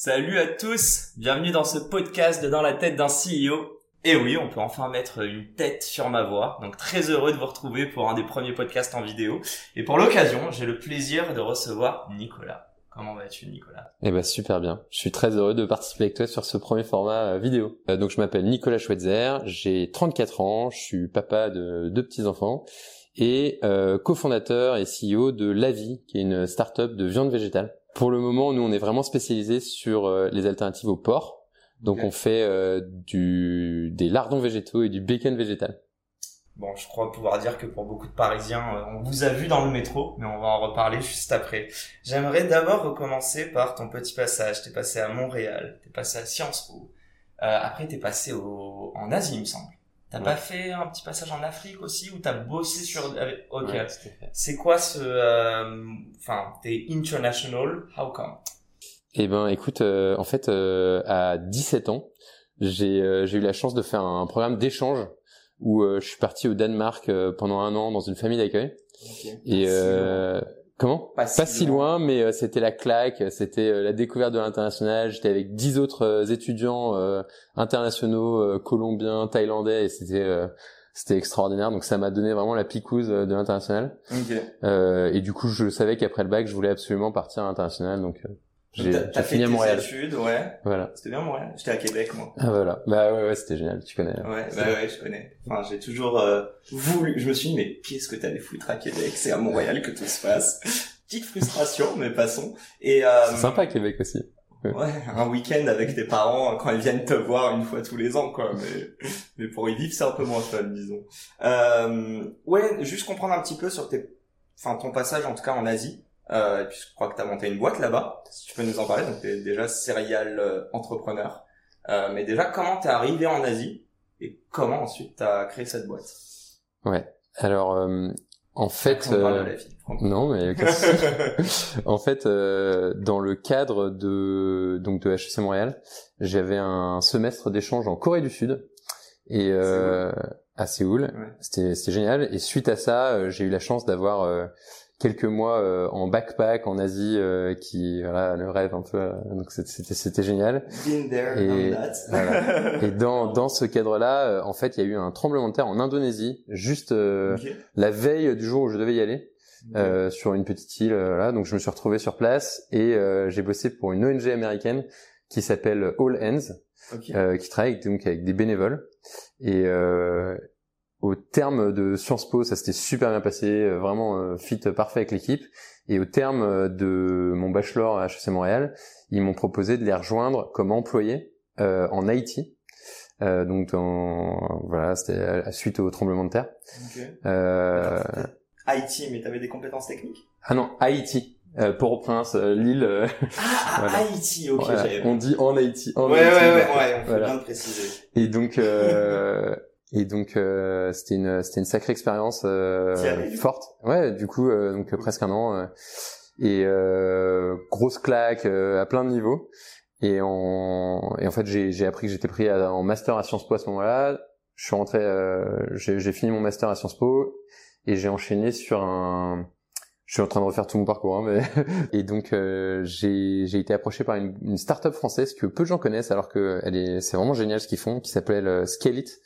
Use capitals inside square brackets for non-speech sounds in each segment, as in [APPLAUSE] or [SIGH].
Salut à tous, bienvenue dans ce podcast Dans la tête d'un CEO. Et oui, on peut enfin mettre une tête sur ma voix. Donc très heureux de vous retrouver pour un des premiers podcasts en vidéo. Et pour l'occasion, j'ai le plaisir de recevoir Nicolas. Comment vas-tu Nicolas? Eh ben super bien. Je suis très heureux de participer avec toi sur ce premier format euh, vidéo. Euh, donc je m'appelle Nicolas Schweitzer, j'ai 34 ans, je suis papa de deux petits-enfants et euh, cofondateur et CEO de Lavi, qui est une start-up de viande végétale. Pour le moment, nous on est vraiment spécialisé sur euh, les alternatives au porc. Donc on fait euh, du des lardons végétaux et du bacon végétal. Bon, je crois pouvoir dire que pour beaucoup de Parisiens, euh, on vous a vu dans le métro, mais on va en reparler juste après. J'aimerais d'abord recommencer par ton petit passage. T'es passé à Montréal, t'es passé à Sciences Po. Euh, après, t'es passé au... en Asie, il me semble. T'as Ouais. pas fait un petit passage en Afrique aussi, ou t'as bossé sur... avec- Ok. Ouais. C'est quoi ce... euh, Enfin, t'es international, how come? Eh ben écoute, euh, en fait euh, à 17 ans, j'ai euh, j'ai eu la chance de faire un programme d'échange où euh, je suis parti au Danemark euh, pendant un an dans une famille d'accueil. Et euh, comment? Pas si si loin. mais euh, c'était la claque, c'était euh, la découverte de l'international. J'étais avec dix autres euh, étudiants euh, internationaux, euh, colombiens, thaïlandais, et c'était euh, c'était extraordinaire. Donc ça m'a donné vraiment la picouse euh, de l'international. Ok. Euh, et du coup, je savais qu'après le bac, je voulais absolument partir à l'international. Donc euh, j'ai fini à Montréal. études, ouais. Voilà. C'était bien Montréal. J'étais à Québec, moi. Ah voilà. Bah ouais, ouais c'était génial. Tu connais. Ouais, bah ouais, je connais. Enfin, j'ai toujours euh, voulu. Je me suis dit, mais qu'est-ce que t'allais foutre à Québec? C'est à Montréal que tout se passe. [LAUGHS] Petite frustration, mais passons. Et euh, C'est sympa Québec aussi. Ouais, un week-end avec tes parents quand ils viennent te voir une fois tous les ans, quoi. Mais, mais pour y vivre, c'est un peu moins fun, disons. Euh, ouais, juste comprendre un petit peu sur tes, enfin ton passage en tout cas en Asie. Euh, et puis je crois que t'as monté une boîte là-bas. Si tu peux nous en parler, donc t'es déjà serial euh, entrepreneur. Euh, mais déjà, comment t'es arrivé en Asie et comment ensuite t'as créé cette boîte? Ouais. Alors euh, en fait. Euh, de la vie. Non, mais [LAUGHS] [LAUGHS] en fait, euh, dans le cadre de donc de HEC Montréal, j'avais un semestre d'échange en Corée du Sud et euh, à Séoul. Ouais. C'était c'était génial. Et suite à ça, j'ai eu la chance d'avoir euh, quelques mois euh, en backpack en Asie, euh, qui voilà le rêve un peu. euh, donc c'était c'était génial. Been there, Et that. [LAUGHS] voilà. Et dans dans ce cadre-là, euh, en fait, il y a eu un tremblement de terre en Indonésie, juste euh, Ok. la veille du jour où je devais y aller euh, sur une petite île là donc je me suis retrouvé sur place et euh, j'ai bossé pour une ONG américaine qui s'appelle All Hands Ok. euh, qui travaille donc avec des bénévoles et euh, au terme de Sciences Po ça s'était super bien passé euh, vraiment euh, fit parfait avec l'équipe et au terme euh, de mon bachelor à HEC Montréal ils m'ont proposé de les rejoindre comme employé euh, en Haïti euh, donc dans, voilà c'était suite au tremblement de terre Ok. euh, Haïti, mais t'avais des compétences techniques? Ah non, Haïti. Euh, Port-au-Prince, Lille. euh, [LAUGHS] Ah, Voilà. Haïti, ok, voilà. On dit en Haïti. En Ouais, ouais, Haïti, ouais, ouais, on Voilà. bien de préciser. Et donc, euh, [LAUGHS] et donc, euh, c'était une, c'était une sacrée expérience euh, forte. Ouais, du coup, euh, donc presque un an. euh, et euh, grosse claque euh, à plein de niveaux. Et en, et en fait, j'ai, j'ai appris que j'étais pris à- en master à Sciences Po à ce moment-là. Je suis rentré, euh, j'ai, j'ai fini mon master à Sciences Po et j'ai enchaîné sur un. Je suis en train de refaire tout mon parcours, hein, mais [LAUGHS] et donc euh, j'ai j'ai été approché par une, une start-up française que peu de gens connaissent, alors que elle est c'est vraiment génial ce qu'ils font, qui s'appelle euh, Scale-it,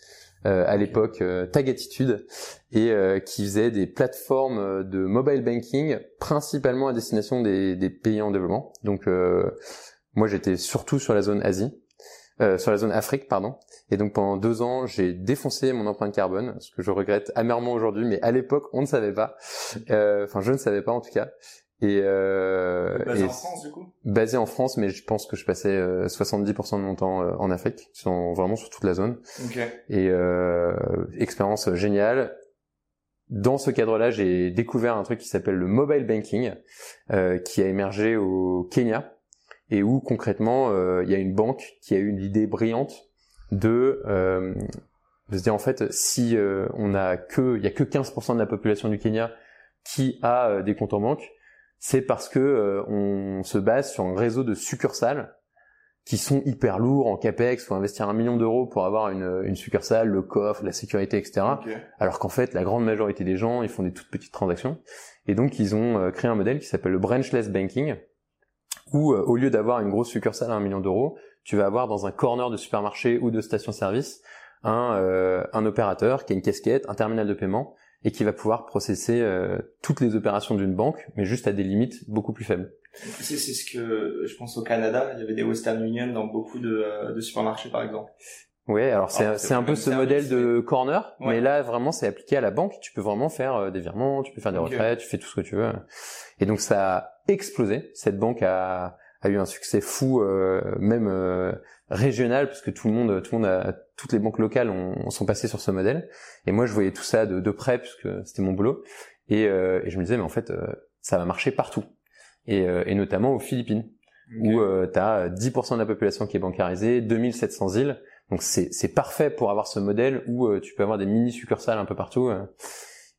euh, à l'époque euh, Tag Attitude, et euh, qui faisait des plateformes euh, de mobile banking principalement à destination des, des pays en développement. Donc euh, moi j'étais surtout sur la zone Asie, euh, sur la zone Afrique pardon. Et donc pendant deux ans j'ai défoncé mon empreinte carbone, ce que je regrette amèrement aujourd'hui, mais à l'époque on ne savait pas. Euh, Enfin je ne savais pas en tout cas. Et, euh, Basé et en France, du coup? basé en France, mais je pense que je passais euh, 70% de mon temps euh, en Afrique, sur- vraiment sur toute la zone. Ok. Et euh, expérience géniale. Dans ce cadre-là, j'ai découvert un truc qui s'appelle le mobile banking, euh, qui a émergé au Kenya et où concrètement il y a une banque qui a eu l'idée brillante de de se dire en fait si on a que il y a que 15% de la population du Kenya qui a des comptes en banque, c'est parce que on se base sur un réseau de succursales qui sont hyper lourds en capex, faut investir un million d'euros pour avoir une, une, succursale, le coffre, la sécurité, etc. Alors qu'en fait, la grande majorité des gens, ils font des toutes petites transactions. Et donc, ils ont euh, créé un modèle qui s'appelle le branchless banking, où euh, au lieu d'avoir une grosse succursale à un million d'euros, tu vas avoir dans un corner de supermarché ou de station-service un, euh, un opérateur qui a une casquette, un terminal de paiement, et qui va pouvoir processer toutes les opérations d'une banque, mais juste à des limites beaucoup plus faibles. C'est ce que je pense au Canada, il y avait des Western Union dans beaucoup de, euh, de supermarchés par exemple. Oui, alors c'est c'est un peu ce modèle de corner, mais là vraiment c'est appliqué à la banque. Tu peux vraiment faire euh, des virements, tu peux faire des retraites, tu fais tout ce que tu veux. Et donc ça a explosé. Cette banque a, a eu un succès fou, euh, même euh, régional, parce que tout le monde, tout le monde, a, toutes les banques locales ont, sont passées sur ce modèle. Et moi je voyais tout ça de, de près, puisque c'était mon boulot. Et, et je me disais mais en fait ça va marcher partout et, euh, et notamment aux Philippines, où euh, tu as 10% de la population qui est bancarisée, 2700 îles. Donc c'est parfait pour avoir ce modèle où euh, tu peux avoir des mini succursales un peu partout.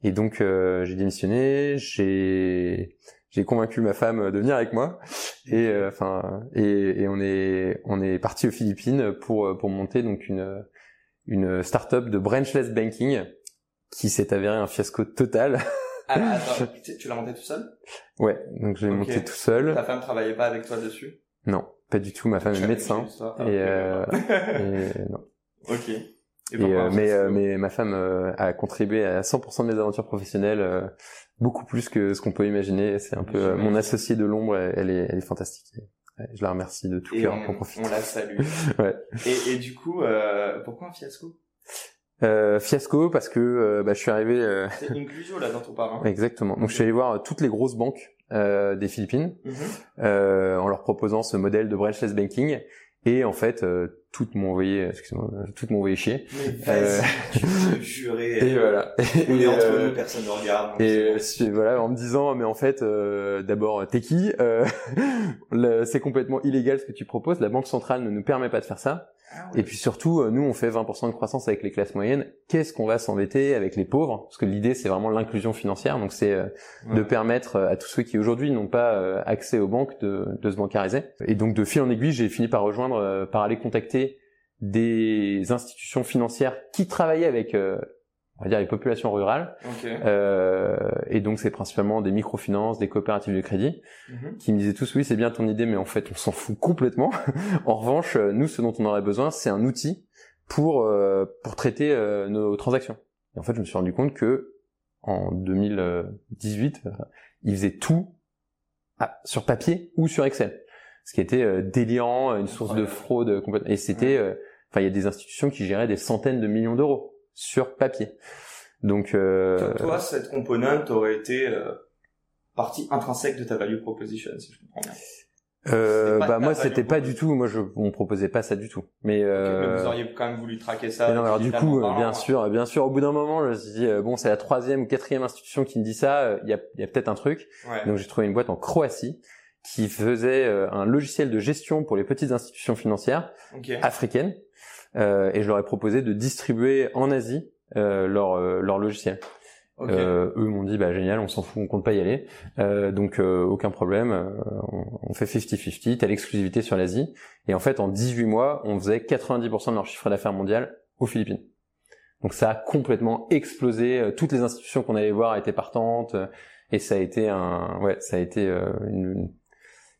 Et donc j'ai démissionné, j'ai j'ai convaincu ma femme de venir avec moi et enfin et, et, on est on est parti aux Philippines pour pour monter donc une une startup de branchless banking qui s'est avéré un fiasco total. Ah, [LAUGHS] attends, tu l'as monté tout seul? Ouais, donc je l'ai monté tout seul. Ta femme travaillait pas avec toi dessus? Non, pas du tout. Ma femme est médecin. Et, euh, et, non. [LAUGHS] Ok. Et, euh, mais, euh, mais ma femme euh, a contribué à 100% de mes aventures professionnelles, beaucoup plus que ce qu'on peut imaginer. C'est un peu mon associé de l'ombre. Elle est, elle est fantastique. Je la remercie de tout cœur pour profiter. On la salue. [LAUGHS] ouais. Et, et du coup, pourquoi un fiasco? Euh, fiasco parce que euh, bah, je suis arrivé. Euh... C'est Inclusio là dont on parle. Hein. [LAUGHS] Exactement. Donc je suis allé voir toutes les grosses banques euh, des Philippines euh, en leur proposant ce modèle de branchless banking et en fait toutes m'ont envoyé, excusez-moi, toutes m'ont envoyé chier. Mais [LAUGHS] tu peux jurer. Et voilà. On est entre nous, personne ne regarde. Et voilà, en me disant, mais en fait, d'abord, t'es qui [LAUGHS] C'est complètement illégal ce que tu proposes. La banque centrale ne nous permet pas de faire ça. Ah et puis surtout, euh, nous, on fait 20% de croissance avec les classes moyennes. Qu'est-ce qu'on va s'embêter avec les pauvres? Parce que l'idée, c'est vraiment l'inclusion financière. Donc, c'est euh, de permettre euh, à tous ceux qui aujourd'hui n'ont pas accès aux banques de, de, se bancariser. Et donc, de fil en aiguille, j'ai fini par rejoindre, par aller contacter des institutions financières qui travaillaient avec on va dire les populations rurales. Euh, et donc c'est principalement des microfinances, des coopératives de crédit, mhm. qui me disaient tous oui c'est bien ton idée, mais en fait on s'en fout complètement. [LAUGHS] en revanche, euh, nous ce dont on aurait besoin, c'est un outil pour euh, pour traiter euh, nos transactions. Et en fait je me suis rendu compte que en 2018, ils faisaient tout sur papier ou sur Excel, ce qui était délirant, une source de fraude complète. Et c'était, enfin il y a des institutions qui géraient des centaines de millions d'euros sur papier. Donc euh... toi, cette composante aurait été euh, partie intrinsèque de ta value proposition, si je comprends bien. Euh, bah moi c'était pas du tout. Moi je on proposait pas ça du tout. Mais, euh... vous auriez quand même voulu traquer ça non, alors du coup bien sûr bien sûr au bout d'un moment je me suis dit euh, bon c'est la troisième ou quatrième institution qui me dit ça il y a, y a peut-être un truc. Donc j'ai trouvé une boîte en Croatie qui faisait un logiciel de gestion pour les petites institutions financières africaines. euh, et je leur ai proposé de distribuer en Asie euh, leur, euh, leur logiciel. Euh, eux m'ont dit bah génial, on s'en fout, on compte pas y aller, euh, donc euh, aucun problème, on, on, fait 50-50, t'as l'exclusivité sur l'Asie, et en fait en 18 mois, on faisait 90% de leur chiffre d'affaires mondial aux Philippines. Donc ça a complètement explosé, toutes les institutions qu'on allait voir étaient partantes, et ça a été un, ouais, ça a été une, une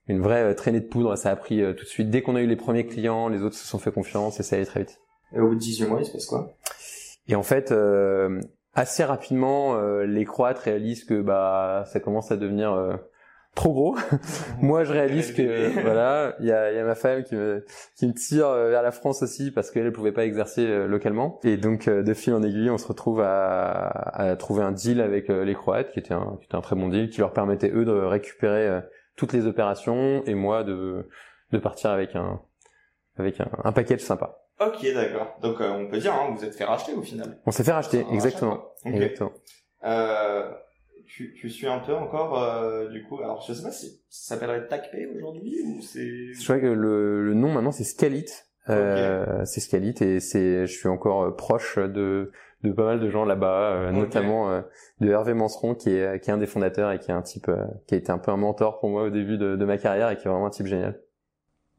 vraie euh, traînée de poudre. Ça a pris euh, tout de suite. Dès qu'on a eu les premiers clients, les autres se sont fait confiance et ça allait très vite. Et au bout de 18 mois, il se passe quoi? Et en fait, euh, assez rapidement, les Croates réalisent que bah ça commence à devenir trop gros. [LAUGHS] Moi, je réalise que voilà, il y a, y a, ma femme qui me qui me tire vers la France aussi parce qu'elle ne pouvait pas exercer localement. Et donc, de fil en aiguille, on se retrouve à, à trouver un deal avec les Croates, qui était un qui était un très bon deal, qui leur permettait eux de récupérer toutes les opérations et moi de, de partir avec un, avec un, un package sympa. Ok, d'accord. Donc euh, on peut dire, hein, vous êtes fait racheter au final. On s'est fait racheter, exactement. exactement. Euh, tu, tu suis un peu encore, euh, du coup, alors je sais pas si ça s'appellerait TACPay aujourd'hui ou c'est... Je crois que le, le nom maintenant c'est Scalit. Euh, C'est Scalit et c'est, je suis encore euh, proche de, de pas mal de gens là-bas, euh, notamment euh, de Hervé Manseron qui est, qui est un des fondateurs et qui est un type qui a été un peu un mentor pour moi au début de, de ma carrière et qui est vraiment un type génial.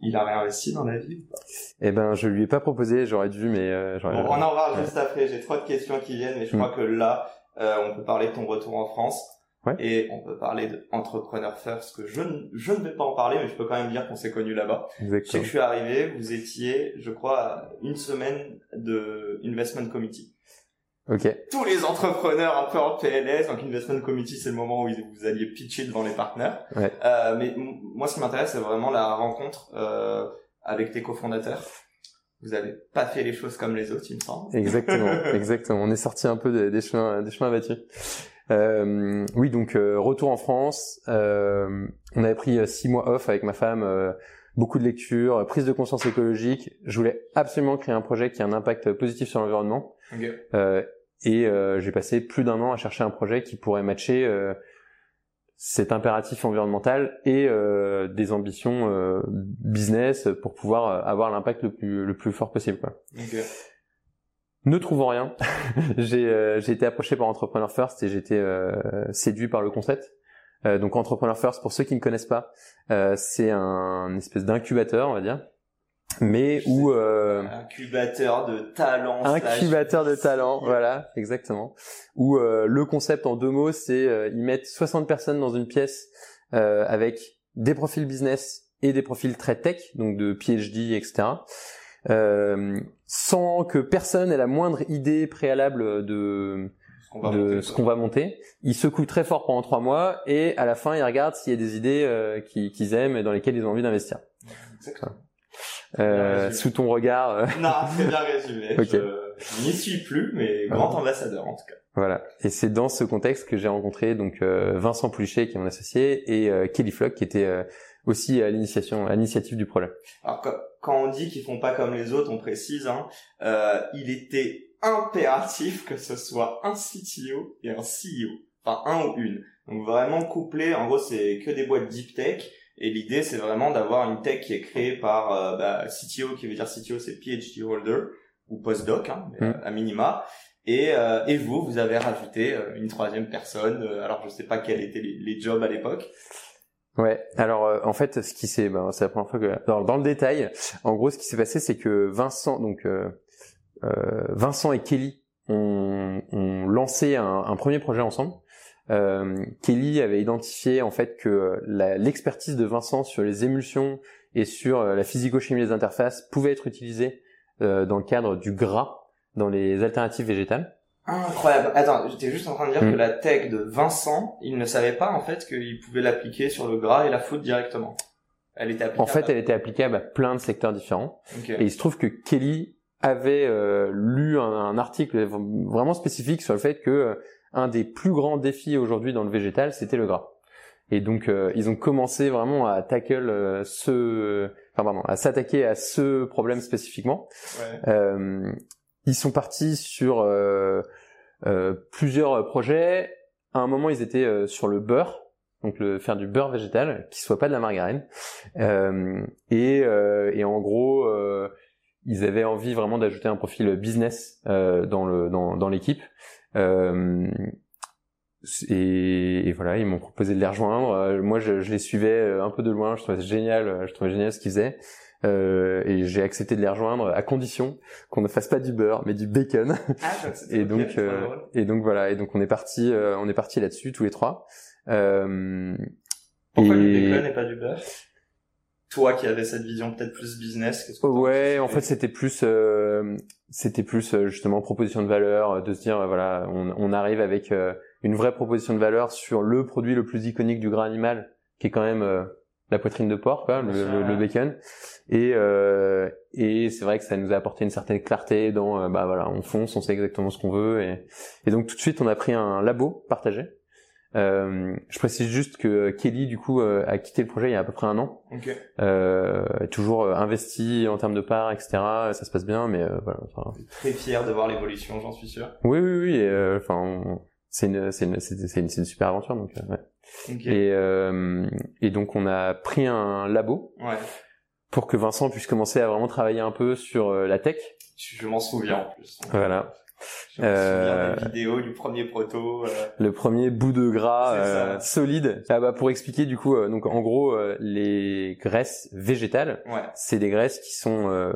Il a réinvesti dans la vie ou pas? Eh ben, je lui ai pas proposé, j'aurais dû, mais j'aurais. on en parle juste après. J'ai trop de questions qui viennent, mais je crois mm. que là, on peut parler de ton retour en France. Et on peut parler d'entrepreneur first, que je, je ne vais pas en parler, mais je peux quand même dire qu'on s'est connus là-bas. Je sais que je suis arrivé, vous étiez, je crois, à une semaine de Investment Committee. Ok. Tous les entrepreneurs un peu en PLS, donc Investment Committee, c'est le moment où vous alliez pitcher devant les partenaires. Ouais. Euh, mais moi, ce qui m'intéresse, c'est vraiment la rencontre euh, avec tes cofondateurs. Vous avez pas fait les choses comme les autres, il me semble. Exactement, [LAUGHS] exactement. On est sorti un peu des, des chemins, des chemins battus. Euh, oui, donc euh, retour en France. Euh, on avait pris six mois off avec ma femme, beaucoup de lectures, prise de conscience écologique. Je voulais absolument créer un projet qui a un impact positif sur l'environnement. et j'ai passé plus d'un an à chercher un projet qui pourrait matcher cet impératif environnemental et des ambitions business pour pouvoir avoir l'impact le plus le plus fort possible quoi. Ne trouvant rien, [LAUGHS] euh, j'ai été approché par Entrepreneur First et j'étais euh, séduit par le concept. Euh, donc Entrepreneur First, pour ceux qui ne connaissent pas, c'est un espèce d'incubateur, on va dire, mais où incubateur de talent. Incubateur de talent, voilà, exactement. Où le concept en deux mots, c'est ils mettent 60 personnes dans une pièce avec des profils business et des profils très tech, donc de PhD, etc euh, sans que personne ait la moindre idée préalable de de ce qu'on va monter. Ils secouent très fort pendant trois mois et à la fin ils regardent s'il y a des idées euh, qu'ils aiment et dans lesquelles ils ont envie d'investir. Euh, sous ton regard. Euh. Non, c'est bien résumé. [LAUGHS] Je, n'y suis plus, mais grand ambassadeur en tout cas. Voilà. Et c'est dans ce contexte que j'ai rencontré donc Vincent Poulichet qui est mon associé et Kelly Flock qui était aussi à l'initiation, à l'initiative du projet. Alors quand on dit qu'ils font pas comme les autres, on précise, hein, euh, il était impératif que ce soit un CTO et un CEO, enfin un ou une. Donc vraiment couplé, en gros c'est que des boîtes deep tech. Et l'idée, c'est vraiment d'avoir une tech qui est créée par euh, bah, CTO, qui veut dire CTO, c'est PhD holder ou postdoc, hein, mm. à minima. Et, euh, et vous, vous avez rajouté une troisième personne. alors, je sais pas quels étaient les jobs à l'époque. Ouais. Alors euh, en fait, ce qui s'est, ben, c'est la première fois que dans, le détail, en gros, ce qui s'est passé, c'est que Vincent, donc euh, euh, Vincent et Kelly ont, ont lancé un, un, premier projet ensemble. Euh, Kelly avait identifié en fait que l'expertise de Vincent sur les émulsions et sur la physico-chimie des interfaces pouvait être utilisée dans le cadre du gras dans les alternatives végétales. Incroyable. Attends, j'étais juste en train de dire que la tech de Vincent, il ne savait pas en fait qu'il pouvait l'appliquer sur le gras et la foot directement. Elle était applicable. En fait, elle était applicable à plein de secteurs différents. Et il se trouve que Kelly avait euh, lu un, article vraiment spécifique sur le fait que euh, un des plus grands défis aujourd'hui dans le végétal, c'était le gras. Et donc euh, ils ont commencé vraiment à tackle ce, enfin pardon, à s'attaquer à ce problème spécifiquement. Ouais ils sont partis sur euh, euh, plusieurs projets. À un moment, ils étaient euh, sur le beurre, donc le, faire du beurre végétal qui soit pas de la margarine. Et, et, en gros, ils avaient envie vraiment d'ajouter un profil business dans le dans, dans l'équipe. Et, et, voilà, ils m'ont proposé de les rejoindre. moi, je, je, les suivais un peu de loin. Je trouvais génial. Je trouvais génial ce qu'ils faisaient. Euh, et j'ai accepté de les rejoindre à condition qu'on ne fasse pas du beurre mais du bacon. Ah, [LAUGHS] et donc euh, et donc voilà et donc on est parti euh, on est parti là-dessus tous les trois. Euh, Pourquoi du bacon et pas du beurre? Toi qui avais cette vision peut-être plus business. Que ouais, en fait c'était plus c'était plus justement proposition de valeur de se dire voilà on, on arrive avec une vraie proposition de valeur sur le produit le plus iconique du gras animal qui est quand même la poitrine de porc, quoi, le, bacon. Et, euh, et c'est vrai que ça nous a apporté une certaine clarté dans, euh, bah voilà, on fonce, on sait exactement ce qu'on veut. Et, et donc tout de suite, on a pris un labo partagé. Euh, je précise juste que Kelly, du coup, euh, a quitté le projet il y a à peu près un an. Okay. Euh, toujours investi en termes de parts, etc. Ça se passe bien, mais voilà. Très fier de voir l'évolution, j'en suis sûr. Oui, oui, oui. Enfin, c'est une, c'est une, une, une super aventure. Donc, euh, ouais. Et, euh, et donc on a pris un labo Ouais. pour que Vincent puisse commencer à vraiment travailler un peu sur euh, la tech. Je, je m'en souviens en plus. Voilà. Je me Euh, des vidéos du premier proto. euh, Le premier bout de gras euh, solide. Ah bah pour expliquer du coup, euh, donc en gros euh, les graisses végétales, Ouais. c'est des graisses qui sont euh,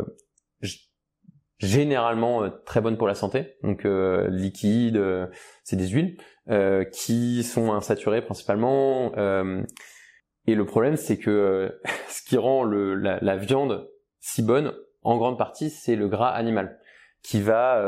généralement euh, très bonnes pour la santé, donc euh, liquides, euh, c'est des huiles euh, qui sont insaturées principalement. euh, et le problème, c'est que euh, [LAUGHS] ce qui rend le, la, la viande si bonne, en grande partie, c'est le gras animal qui va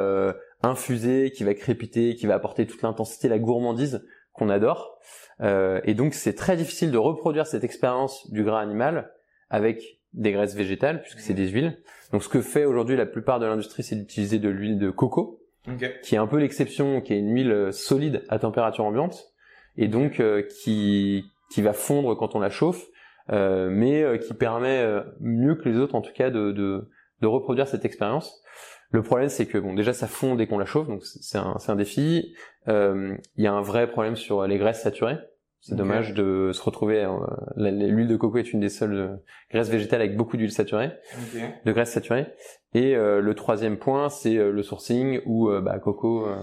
infuser, qui va crépiter, qui va apporter toute l'intensité, la gourmandise qu'on adore. Et donc, c'est très difficile de reproduire cette expérience du gras animal avec des graisses végétales, puisque c'est des huiles. Donc, ce que fait aujourd'hui la plupart de l'industrie, c'est d'utiliser de l'huile de coco, Ok. qui est un peu l'exception, qui est une huile euh, solide à température ambiante, et donc euh, qui, qui va fondre quand on la chauffe, euh, mais euh, qui permet euh, mieux que les autres, en tout cas, de, de, de reproduire cette expérience. Le problème, c'est que bon, déjà, ça fond dès qu'on la chauffe, donc c'est un, c'est un défi. Euh, Il y a un vrai problème sur les graisses saturées. C'est dommage de se retrouver. euh, L'huile de coco est une des seules euh, graisses végétales avec beaucoup d'huile saturée Ok. de graisse saturée. Et euh, le troisième point, c'est euh, le sourcing où euh, bah, coco, euh,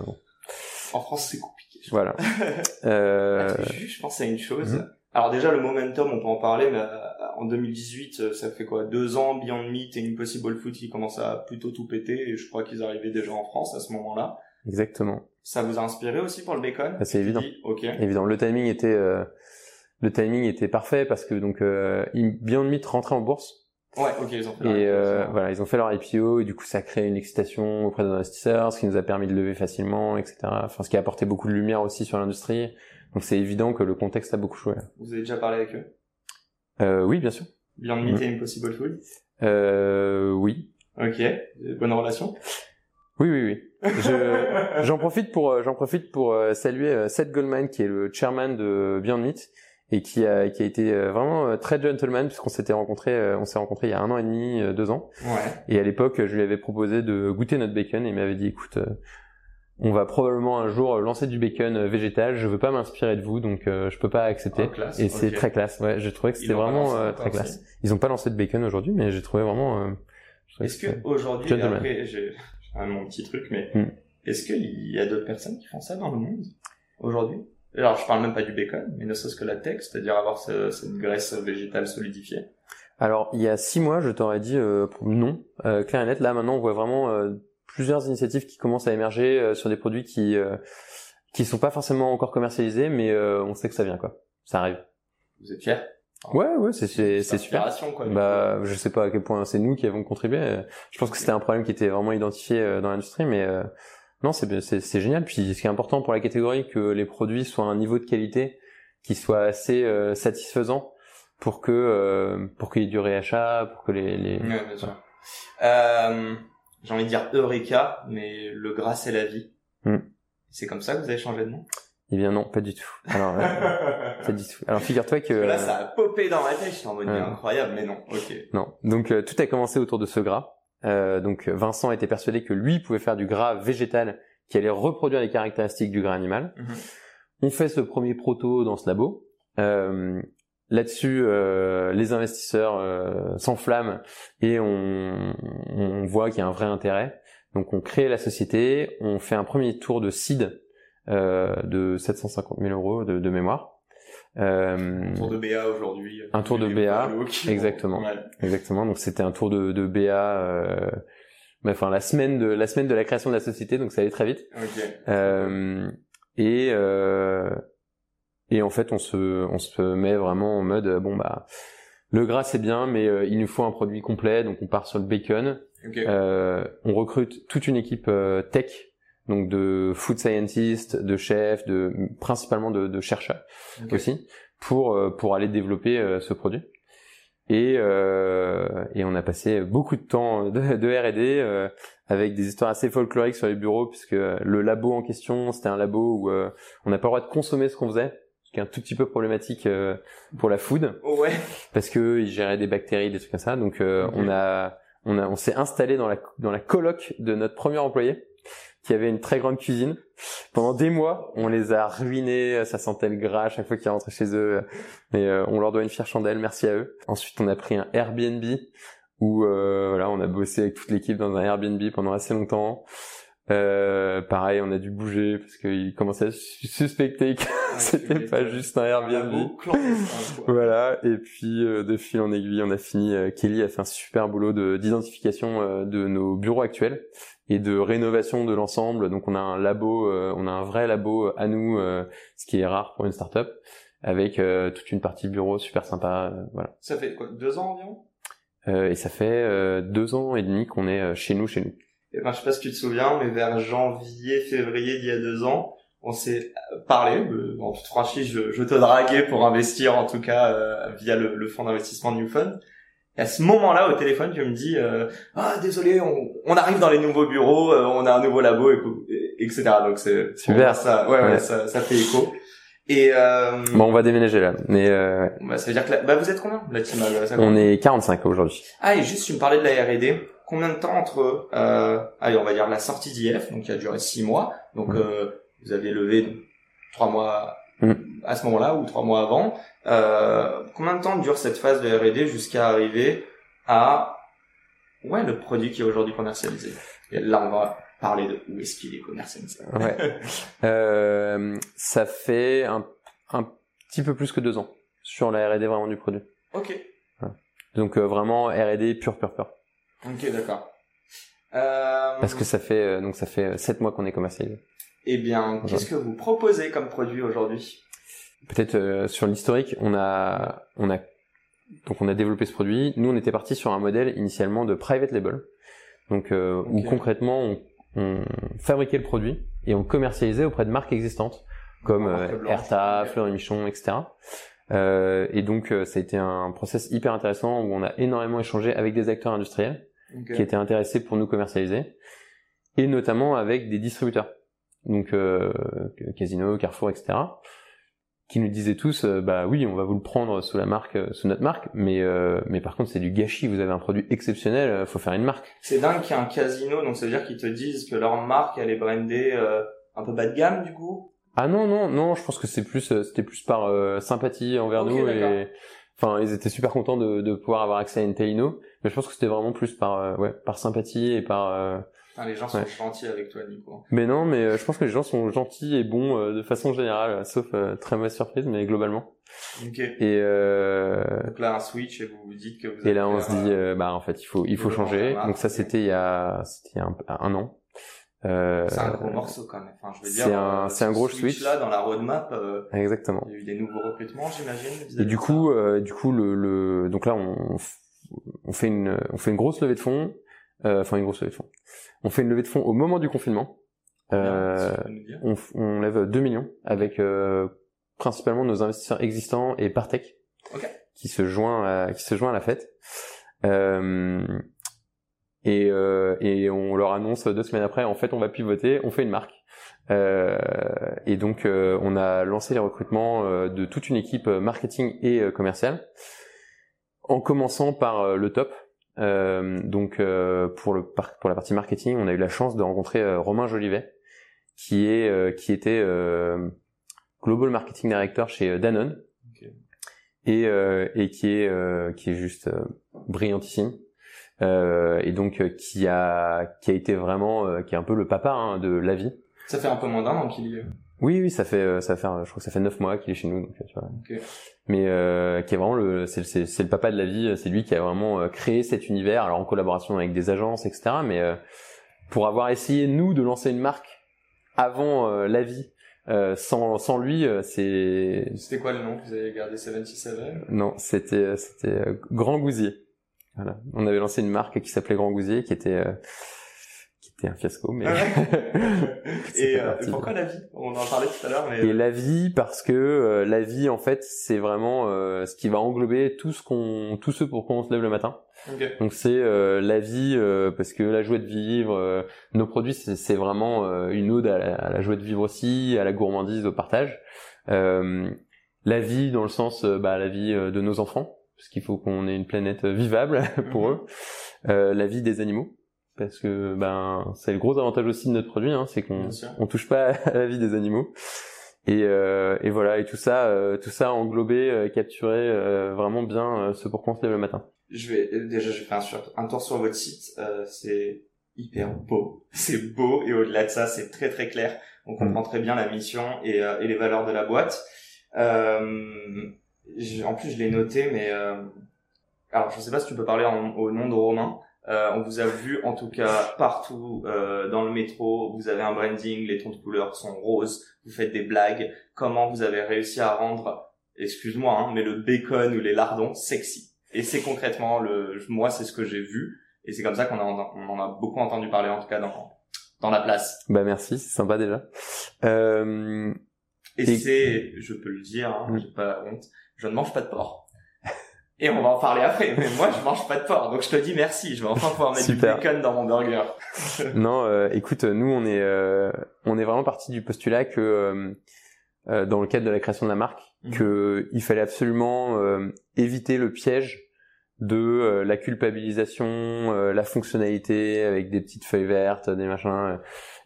En France, c'est compliqué. je voilà. [LAUGHS] Euh, je pense à une chose. Mhm. Alors déjà, le momentum, on peut en parler, mais euh, en 2018, euh, ça fait quoi? Deux ans, Beyond Meat et Impossible Food qui commencent à plutôt tout péter, et je crois qu'ils arrivaient déjà en France à ce moment-là. Exactement. Ça vous a inspiré aussi pour le bacon c'est évident. dis, Ok. Évidemment, le timing était euh, le timing était parfait parce que donc euh, Beyond Meat rentrait en bourse Ouais, ok, ils ont fait. la et euh, voilà, ils ont fait leur IPO et du coup ça a créé une excitation auprès des investisseurs, ce qui nous a permis de lever facilement, etc. Enfin, ce qui a apporté beaucoup de lumière aussi sur l'industrie. Donc c'est évident que le contexte a beaucoup joué. Vous avez déjà parlé avec eux? Euh, oui, bien sûr. Beyond Meat Mhm. et Impossible Food Euh, oui, Ok. Bonne relation oui, oui, oui. Je- J'en profite pour euh, j'en profite pour euh, saluer euh, Seth Goldman qui est le chairman de Beyond Meat et qui a qui a été vraiment très gentleman puisqu'on s'était rencontré on s'est rencontré il y a un an et demi deux ans. Ouais. et à l'époque je lui avais proposé de goûter notre bacon et il m'avait dit écoute on va probablement un jour lancer du bacon végétal. Je veux pas m'inspirer de vous donc euh, je peux pas accepter. Oh, classe, et c'est très classe. Ouais j'ai trouvé que c'était vraiment euh, très classe. Ils ont pas lancé de bacon aujourd'hui mais j'ai trouvé vraiment euh, Est-ce que c'était- aujourd'hui, après, j'ai mon petit truc, mais Hmm. est-ce qu'il y a d'autres personnes qui font ça dans le monde aujourd'hui? Alors, je parle même pas du bacon, mais ne serait-ce que la tech, c'est-à-dire avoir ce- cette graisse végétale solidifiée. Alors, il y a six mois, je t'aurais dit euh, non, euh, clair et net. Là, maintenant, on voit vraiment euh, plusieurs initiatives qui commencent à émerger euh, sur des produits qui qui sont pas forcément encore commercialisés, mais on sait que ça vient quoi. Ça arrive. Vous êtes fiers? Ouais, ouais, c'est c'est c'est super. quoi. Bah, je sais pas à quel point c'est nous qui avons contribué. Je pense que c'était un problème qui était vraiment identifié euh, dans l'industrie, mais euh, non, c'est c'est c'est génial. Puis, ce qui est important pour la catégorie, que les produits soient à un niveau de qualité qui soit assez euh, satisfaisant pour que euh, pour qu'il y ait du réachat, pour que les, les... Ouais, bien sûr. Euh, j'ai envie de dire Eureka, mais le gras c'est la vie. Hmm. C'est comme ça que vous avez changé de nom? Eh bien non, pas du tout. Alors, euh, [LAUGHS] pas du tout. Alors figure-toi que là, ça a popé dans ma tête, je suis en mode, Ouais. incroyable, mais non, ok. non. Donc euh, tout a commencé autour de ce gras. Euh, donc Vincent était persuadé que lui pouvait faire du gras végétal qui allait reproduire les caractéristiques du gras animal. Mhm. On fait ce premier proto dans ce labo. Euh, Là-dessus, euh, les investisseurs euh, s'enflamment et on, on voit qu'il y a un vrai intérêt. Donc on crée la société, on fait un premier tour de seed de 750 000 euros de, de mémoire. Euh, Tour de BA aujourd'hui. Un tour de BA, exactement. Exactement. Donc c'était un tour de, de BA, euh, mais enfin la semaine de la semaine de la création de la société, donc ça allait très vite. Ok. Euh, et euh, et en fait on se on se met vraiment en mode euh, bon bah le gras c'est bien, mais euh, il nous faut un produit complet, donc on part sur le bacon. Ok. Euh, on recrute toute une équipe euh, tech, donc de food scientists, de chefs, de principalement de, de chercheurs aussi pour euh, pour aller développer euh, ce produit. Et euh, et on a passé beaucoup de temps de, de R&D euh, avec des histoires assez folkloriques sur les bureaux puisque le labo en question c'était un labo où euh, on n'a pas le droit de consommer ce qu'on faisait, ce qui est un tout petit peu problématique pour la food Oh ouais. parce que ils géraient des bactéries, des trucs comme ça. Donc euh, on a on a on s'est installé dans la dans la coloc de notre premier employé qui avait une très grande cuisine. Pendant des mois, on les a ruinés, ça sentait le gras chaque fois qu'ils rentraient chez eux, mais on leur doit une fière chandelle, merci à eux. Ensuite, on a pris un Airbnb où voilà, on a bossé avec toute l'équipe dans un Airbnb pendant assez longtemps. Euh, pareil, on a dû bouger parce qu'ils commençaient à suspecter que [LAUGHS] c'était pas juste un Airbnb. voilà. Et puis euh, de fil en aiguille, on a fini. Euh, Kelly a fait un super boulot de d'identification euh, de nos bureaux actuels et de rénovation de l'ensemble. Donc on a un labo, on a un vrai labo à nous, ce qui est rare pour une startup, avec toute une partie bureau super sympa. voilà. Ça fait quoi Deux ans environ? Et ça fait deux ans et demi qu'on est chez nous, chez nous et ben, je sais pas si tu te souviens, mais vers janvier, février d'il y a deux ans, on s'est parlé, euh, en toute franchise, je, je, te draguais pour investir en tout cas euh, via le, le fonds d'investissement New Fund. Et à ce moment-là, au téléphone, tu me dis euh, ah désolé, on, on, arrive dans les nouveaux bureaux, on a un nouveau labo, et, etc. Donc c'est super. Ça, ouais, ouais. ça, ça, fait écho. Et euh... bon, on va déménager là, mais euh... bah, ça veut dire que bah, vous êtes combien la team On est 45 aujourd'hui. Ah et juste tu me parlais de la R&D combien de temps entre, euh, allez, on va dire la sortie d'IF, donc qui a duré six mois, donc euh, vous avez levé trois mois mm. à ce moment-là ou trois mois avant. Euh, combien de temps dure cette phase de R&D jusqu'à arriver à ouais le produit qui est aujourd'hui commercialisé? Et là, on va parler de où est-ce qu'il est commercialisé. Ouais. [LAUGHS] euh, ça fait un, un petit peu plus que deux ans sur la R&D vraiment du produit. Ok. Donc euh, vraiment R&D pur pur pur. Ok, d'accord. Euh... Parce que ça fait euh, donc ça fait euh, sept mois qu'on est commercialisé. Eh bien, qu'est-ce que vous proposez comme produit aujourd'hui? Peut-être euh, sur l'historique, on a on a donc on a développé ce produit. Nous, on était parti sur un modèle initialement de private label, donc où concrètement on, on, fabriquait le produit et on commercialisait auprès de marques existantes comme Erta, Fleur et Michon, etc. Euh, et donc ça a été un process hyper intéressant où on a énormément échangé avec des acteurs industriels qui étaient intéressés pour nous commercialiser, et notamment avec des distributeurs, donc euh, Casino, Carrefour, etc., qui nous disaient tous, euh, bah oui, on va vous le prendre sous la marque, euh, sous notre marque, mais euh, mais par contre c'est du gâchis. Vous avez un produit exceptionnel, faut faire une marque. C'est dingue qu'il y ait un Casino, donc ça veut dire qu'ils te disent que leur marque elle est brandée un peu bas de gamme du coup? Ah non non non, je pense que c'est plus c'était plus par sympathie envers nous et enfin ils étaient super contents de, de pouvoir avoir accès à Intelino mais je pense que c'était vraiment plus par euh, ouais par sympathie et par euh, les gens sont gentils avec toi Nico mais non mais euh, je pense que les gens sont gentils et bons de façon générale sauf très mauvaise surprise mais globalement. Ok. Et donc là un switch et vous vous dites que vous et là on se dit bah en fait il faut il faut changer. donc ça c'était il y a c'était un, un an euh, c'est un gros morceau quand même. Enfin, je veux dire, c'est un, c'est un gros switch. Là, dans la roadmap, euh, exactement. Il y a eu des nouveaux recrutements, j'imagine. Et du coup, euh, du coup, le, le, donc là, on, on fait une, on fait une grosse levée de fonds, euh, enfin une grosse levée de fonds. On fait une levée de fonds au moment du confinement. Euh, on, on, lève 2 millions avec euh, principalement nos investisseurs existants et Partech okay. qui se joint à, qui se joint à la fête. Euh, et, euh, et on leur annonce deux semaines après, en fait, on va pivoter, on fait une marque. Euh, et donc, euh, on a lancé les recrutements euh, de toute une équipe marketing et commerciale en commençant par euh, le top. Euh, donc euh, pour le pour la partie marketing, on a eu la chance de rencontrer Romain Jolivet, qui est qui était global marketing director chez Danone et et qui est qui est juste brillantissime. Et donc qui a qui a été vraiment qui est un peu le papa hein, de la vie. Ça fait un peu moins d'un an qu'il y est. Oui, oui, ça fait, euh, ça fait, je crois que ça fait neuf mois qu'il est chez nous, donc tu vois. Mais euh, qui est vraiment le, c'est, c'est, c'est le papa de la vie. C'est lui qui a vraiment euh, créé cet univers, alors en collaboration avec des agences, etc. Mais euh, pour avoir essayé nous de lancer une marque avant la vie, sans, sans lui, c'est. C'était quoi le nom que vous avez gardé? 77 Non, c'était, c'était Grand Gousier. Voilà, on avait lancé une marque qui s'appelait Grand Gousier, qui était c'était un fiasco, mais. [LAUGHS] et, euh, pourquoi la vie? On en parlait tout à l'heure, mais. Et la vie parce que euh, la vie, en fait, c'est vraiment euh, ce qui va englober tout ce qu'on, tout ce pour quoi on se lève le matin. Okay. Donc c'est la vie parce que la joie de vivre, nos produits, c'est vraiment une ode à la, à la, joie de vivre aussi, à la gourmandise, au partage. la vie dans le sens, bah, la vie de nos enfants, parce qu'il faut qu'on ait une planète vivable [LAUGHS] pour mhm. eux. la vie des animaux parce que ben c'est le gros avantage aussi de notre produit, hein, c'est qu'on on touche pas [LAUGHS] à la vie des animaux. Et, euh, et voilà, et tout ça, euh, tout ça englobé, euh, capturé euh, vraiment bien euh, ce pourquoi on se lève le matin. Je vais euh, déjà je vais faire un, tour sur votre site. Euh, c'est hyper beau. [LAUGHS] C'est beau et au-delà de ça, c'est très très clair. On comprend très bien la mission et, euh, et les valeurs de la boîte. Euh, en plus, je l'ai noté, mais euh, alors je sais pas si tu peux parler en- au nom de Romain. Euh, on vous a vu en tout cas partout euh, dans le métro. Vous avez un branding, les tons de couleurs sont roses. Vous faites des blagues. Comment vous avez réussi à rendre, excuse-moi, hein, mais le bacon ou les lardons sexy? Et c'est concrètement le, moi c'est ce que j'ai vu et c'est comme ça qu'on on en a beaucoup entendu parler en tout cas dans dans la place. Bah merci, c'est sympa déjà. Euh, Et, Et- c'est, je peux le dire, hein, Mm. j'ai pas honte, je ne mange pas de porc. [LAUGHS] Et on va en parler après, mais moi je mange pas de porc, donc je te dis merci, je vais enfin pouvoir mettre Super. du bacon dans mon burger. [LAUGHS] non, euh, écoute, nous on est euh, on est vraiment parti du postulat que euh, euh, dans le cadre de la création de la marque, Mhm. que il fallait absolument euh, éviter le piège de euh, la culpabilisation, euh, la fonctionnalité avec des petites feuilles vertes, des machins. euh.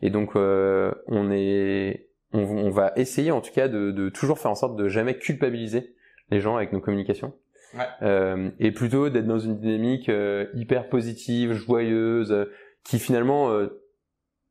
et donc euh, on est on, on va essayer en tout cas de, de toujours faire en sorte de jamais culpabiliser les gens avec nos communications. Ouais. Euh, et plutôt d'être dans une dynamique euh, hyper positive, joyeuse, euh, qui finalement euh,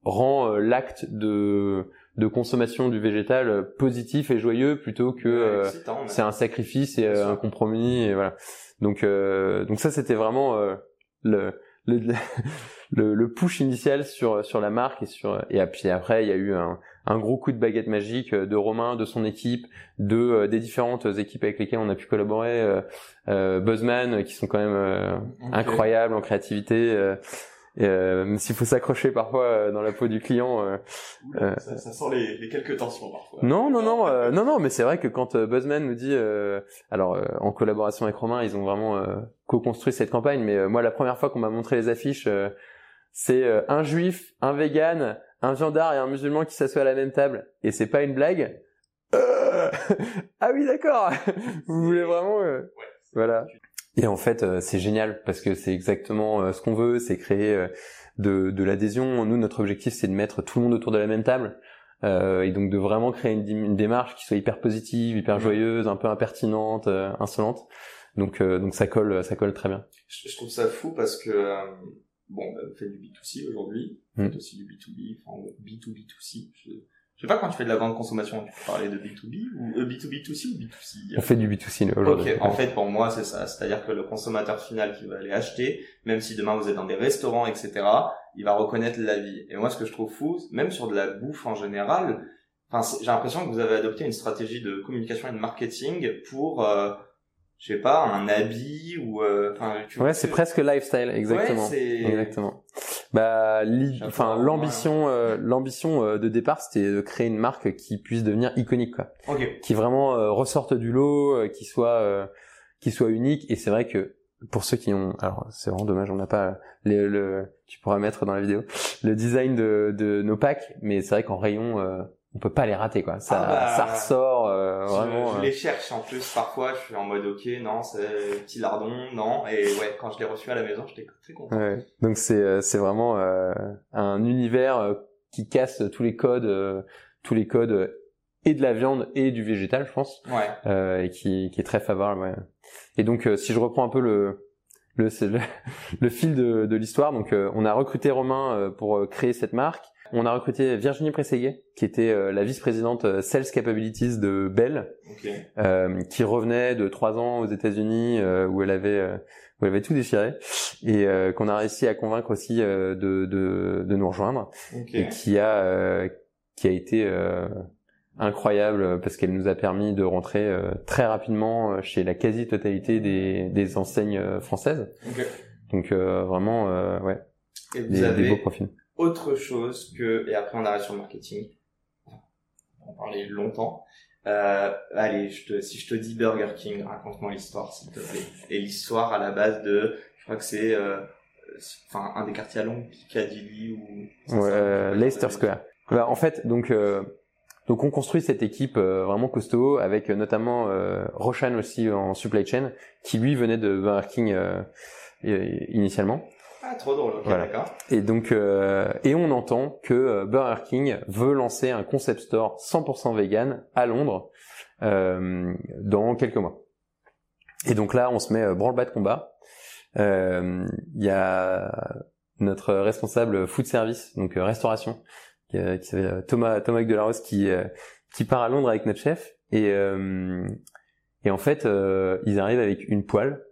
rend euh, l'acte de de consommation du végétal positif et joyeux plutôt que euh, c'est un sacrifice et un compromis et voilà. Donc euh, donc ça c'était vraiment euh, le, le [LAUGHS] le le push initial sur sur la marque et sur et puis après il y a eu un un gros coup de baguette magique euh, de Romain, de son équipe, de euh, des différentes équipes avec lesquelles on a pu collaborer, euh, euh, Buzzman qui sont quand même euh, incroyables en créativité. Euh, euh, même s'il faut s'accrocher parfois dans la peau du client, Oula, ça, ça sent les, les quelques tensions parfois. non, non, non, euh, non, non, mais c'est vrai que quand Buzzman nous dit, euh, alors euh, en collaboration avec Romain, ils ont vraiment euh, co-construit cette campagne, mais euh, moi la première fois qu'on m'a montré les affiches, euh, c'est euh, un juif, un vegan, un viandard et un musulman qui s'assoient à la même table, et c'est pas une blague. Euh, [LAUGHS] ah oui, d'accord. [LAUGHS] Vous voulez vraiment, euh, Ouais, voilà. Et en fait, euh, c'est génial parce que c'est exactement euh, ce qu'on veut, c'est créer euh, de, de l'adhésion. Nous, notre objectif, c'est de mettre tout le monde autour de la même table. Euh, et donc de vraiment créer une, démarche qui soit hyper positive, hyper joyeuse, un peu impertinente, euh, insolente. Donc euh, donc ça colle ça colle très bien. Je, je trouve ça fou parce que euh, bon, bah, vous faites du B2C aujourd'hui, vous Mm. faites aussi du B2B, enfin bon, B2B2C. Je, je sais pas quand tu fais de la grande consommation, tu peux parler de B2B ou euh, B2B2C ou B2C. On fait du B2C nous, aujourd'hui. Ok, en fait pour moi c'est ça, c'est-à-dire que le consommateur final qui va aller acheter, même si demain vous êtes dans des restaurants, etc., il va reconnaître la vie. Et moi ce que je trouve fou, même sur de la bouffe en général, j'ai l'impression que vous avez adopté une stratégie de communication et de marketing pour, euh, je sais pas, un habit ou, euh, enfin, tu vois, Ouais, c'est presque lifestyle, exactement. Ouais, Exactement. Bah, enfin, ouais. l'ambition, euh, l'ambition euh, de départ, c'était de créer une marque qui puisse devenir iconique, quoi. Ok. qui vraiment euh, ressorte du lot, euh, qui soit euh, qui soit unique. Et c'est vrai que pour ceux qui ont, alors c'est vraiment dommage, on n'a pas le, le, tu pourras mettre dans la vidéo le design de, de nos packs, mais c'est vrai qu'en rayon, euh, on peut pas les rater quoi. Ça, Ah bah, ça ressort euh, Je- vraiment. Je, euh, les cherche en plus parfois, je suis en mode ok, non, c'est petit lardon, non. Et ouais, quand je l'ai reçu à la maison, j'étais très content. ouais. Donc c'est euh, c'est vraiment euh, un univers euh, qui casse tous les codes, euh, tous les codes et de la viande et du végétal, je pense. Ouais. euh, et qui, qui est très favorable. Ouais. Et donc, euh, si je reprends un peu le le, le, [LAUGHS] le fil de, de l'histoire, donc euh, on a recruté Romain euh, pour créer cette marque. On a recruté Virginie Prességuet, qui était euh, la vice-présidente euh, Sales Capabilities de Bell, euh, qui revenait de trois ans aux États-Unis euh, où elle avait où elle avait tout déchiré et qu'on a réussi à convaincre aussi de, de de nous rejoindre et qui a qui a été incroyable parce qu'elle nous a permis de rentrer très rapidement chez la quasi-totalité des, des enseignes françaises. Donc vraiment, ouais, Et vous des, beaux profils. Autre chose que, et après on arrête sur le marketing. On va en parler longtemps. Euh, allez, je te, si je te dis Burger King, raconte-moi l'histoire, s'il te plaît. Et l'histoire à la base de, je crois que c'est, euh, enfin, un des quartiers à Londres, Piccadilly ou... Ouais, euh, Leicester Square. Bah, en fait, donc euh, donc on construit cette équipe euh, vraiment costaud avec euh, notamment euh, Roshan aussi en supply chain qui lui venait de Burger King euh, euh, initialement Ah, trop drôle, ok, Voilà. d'accord. Et donc, euh, et on entend que euh, Burger King veut lancer un concept store 100% vegan à Londres euh, dans quelques mois. Et donc là, on se met euh, branle-bas de combat. Euh, Il y a notre responsable food service, donc restauration, qui, qui s'appelle Thomas Thomas Delarose, qui qui part à Londres avec notre chef. Et euh, et en fait, euh, ils arrivent avec une poêle,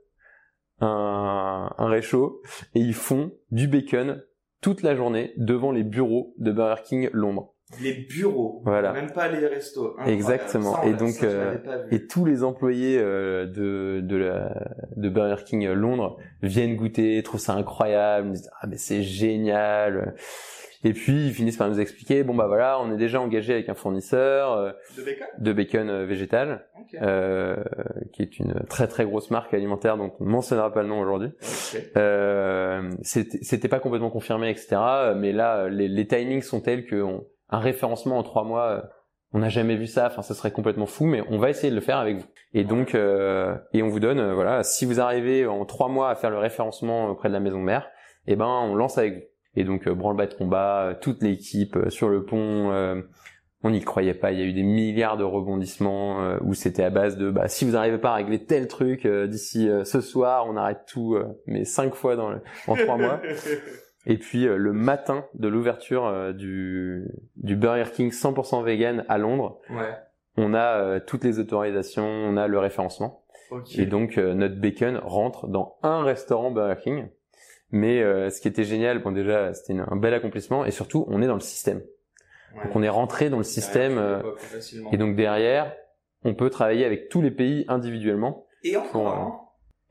un, un réchaud, et ils font du bacon toute la journée devant les bureaux de Burger King Londres. Les bureaux, Voilà. même pas les restos. Incroyable. Exactement. Ça, Et donc, ça, euh. Et tous les employés euh, de de, la, de Burger King Londres viennent goûter, trouvent ça incroyable, disent ah mais c'est génial. Et puis ils finissent par nous expliquer bon bah voilà on est déjà engagé avec un fournisseur euh, De bacon? de bacon euh, végétal euh, qui est une très très grosse marque alimentaire dont on ne mentionnera pas le nom aujourd'hui. Ok. Euh, c'était pas complètement confirmé, etc. Mais là, les, les timings sont tels que on- un référencement en trois mois, euh, on n'a jamais vu ça. Enfin, ce serait complètement fou, mais on va essayer de le faire avec vous. Et donc, euh, et on vous donne, voilà, si vous arrivez en trois mois à faire le référencement auprès de la maison mère, eh ben, on lance avec vous. Et donc, euh, branle-bas de combat, euh, toute l'équipe euh, sur le pont. on n'y croyait pas. Il y a eu des milliards de rebondissements euh, où c'était à base de, bah, si vous n'arrivez pas à régler tel truc euh, d'ici euh, ce soir, on arrête tout, mais cinq fois dans le, en trois mois. [LAUGHS] Et puis le matin de l'ouverture du, du Burger King 100% vegan à Londres, ouais. on a toutes les autorisations, on a le référencement. Et donc notre bacon rentre dans un restaurant Burger King. Mais euh, ce qui était génial, bon déjà c'était un bel accomplissement et surtout on est dans le système. Ouais. Donc on est rentré dans le système euh, et donc derrière on peut travailler avec tous les pays individuellement. Et encore, pour, hein,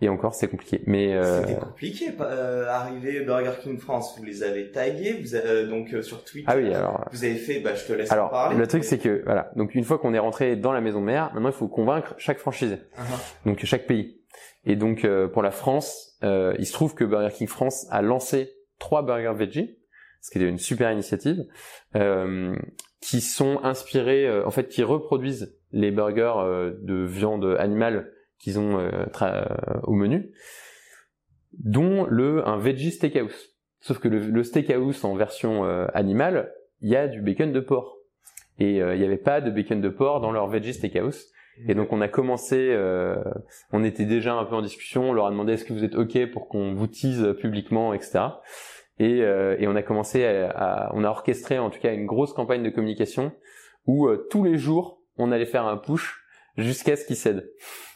Et encore c'est compliqué. Mais euh, C'était compliqué, euh, arriver Burger King France, vous les avez tagués, vous avez, euh, donc euh, sur Twitter. ah oui alors Vous avez fait, bah je te laisse en Alors, parler. le truc, c'est que, voilà. Donc, une fois qu'on est rentré dans la maison mère, maintenant, il faut convaincre chaque franchisé. Uh-huh. Donc, chaque pays. Et donc, euh, pour la France, euh, il se trouve que Burger King France a lancé trois burgers veggie, ce qui est une super initiative, euh, qui sont inspirés, en fait, qui reproduisent les burgers de viande animale qu'ils ont au menu, dont le un veggie steakhouse. Sauf que le, le steakhouse en version animale, il y a du bacon de porc. Et il n'y avait pas de bacon de porc dans leur veggie steakhouse. Et donc on a commencé, euh, on était déjà un peu en discussion, on leur a demandé est-ce que vous êtes ok pour qu'on vous tease publiquement, etc. Et, euh, et on a commencé à, à- on a orchestré en tout cas une grosse campagne de communication où euh, tous les jours on allait faire un push jusqu'à ce qu'ils cèdent.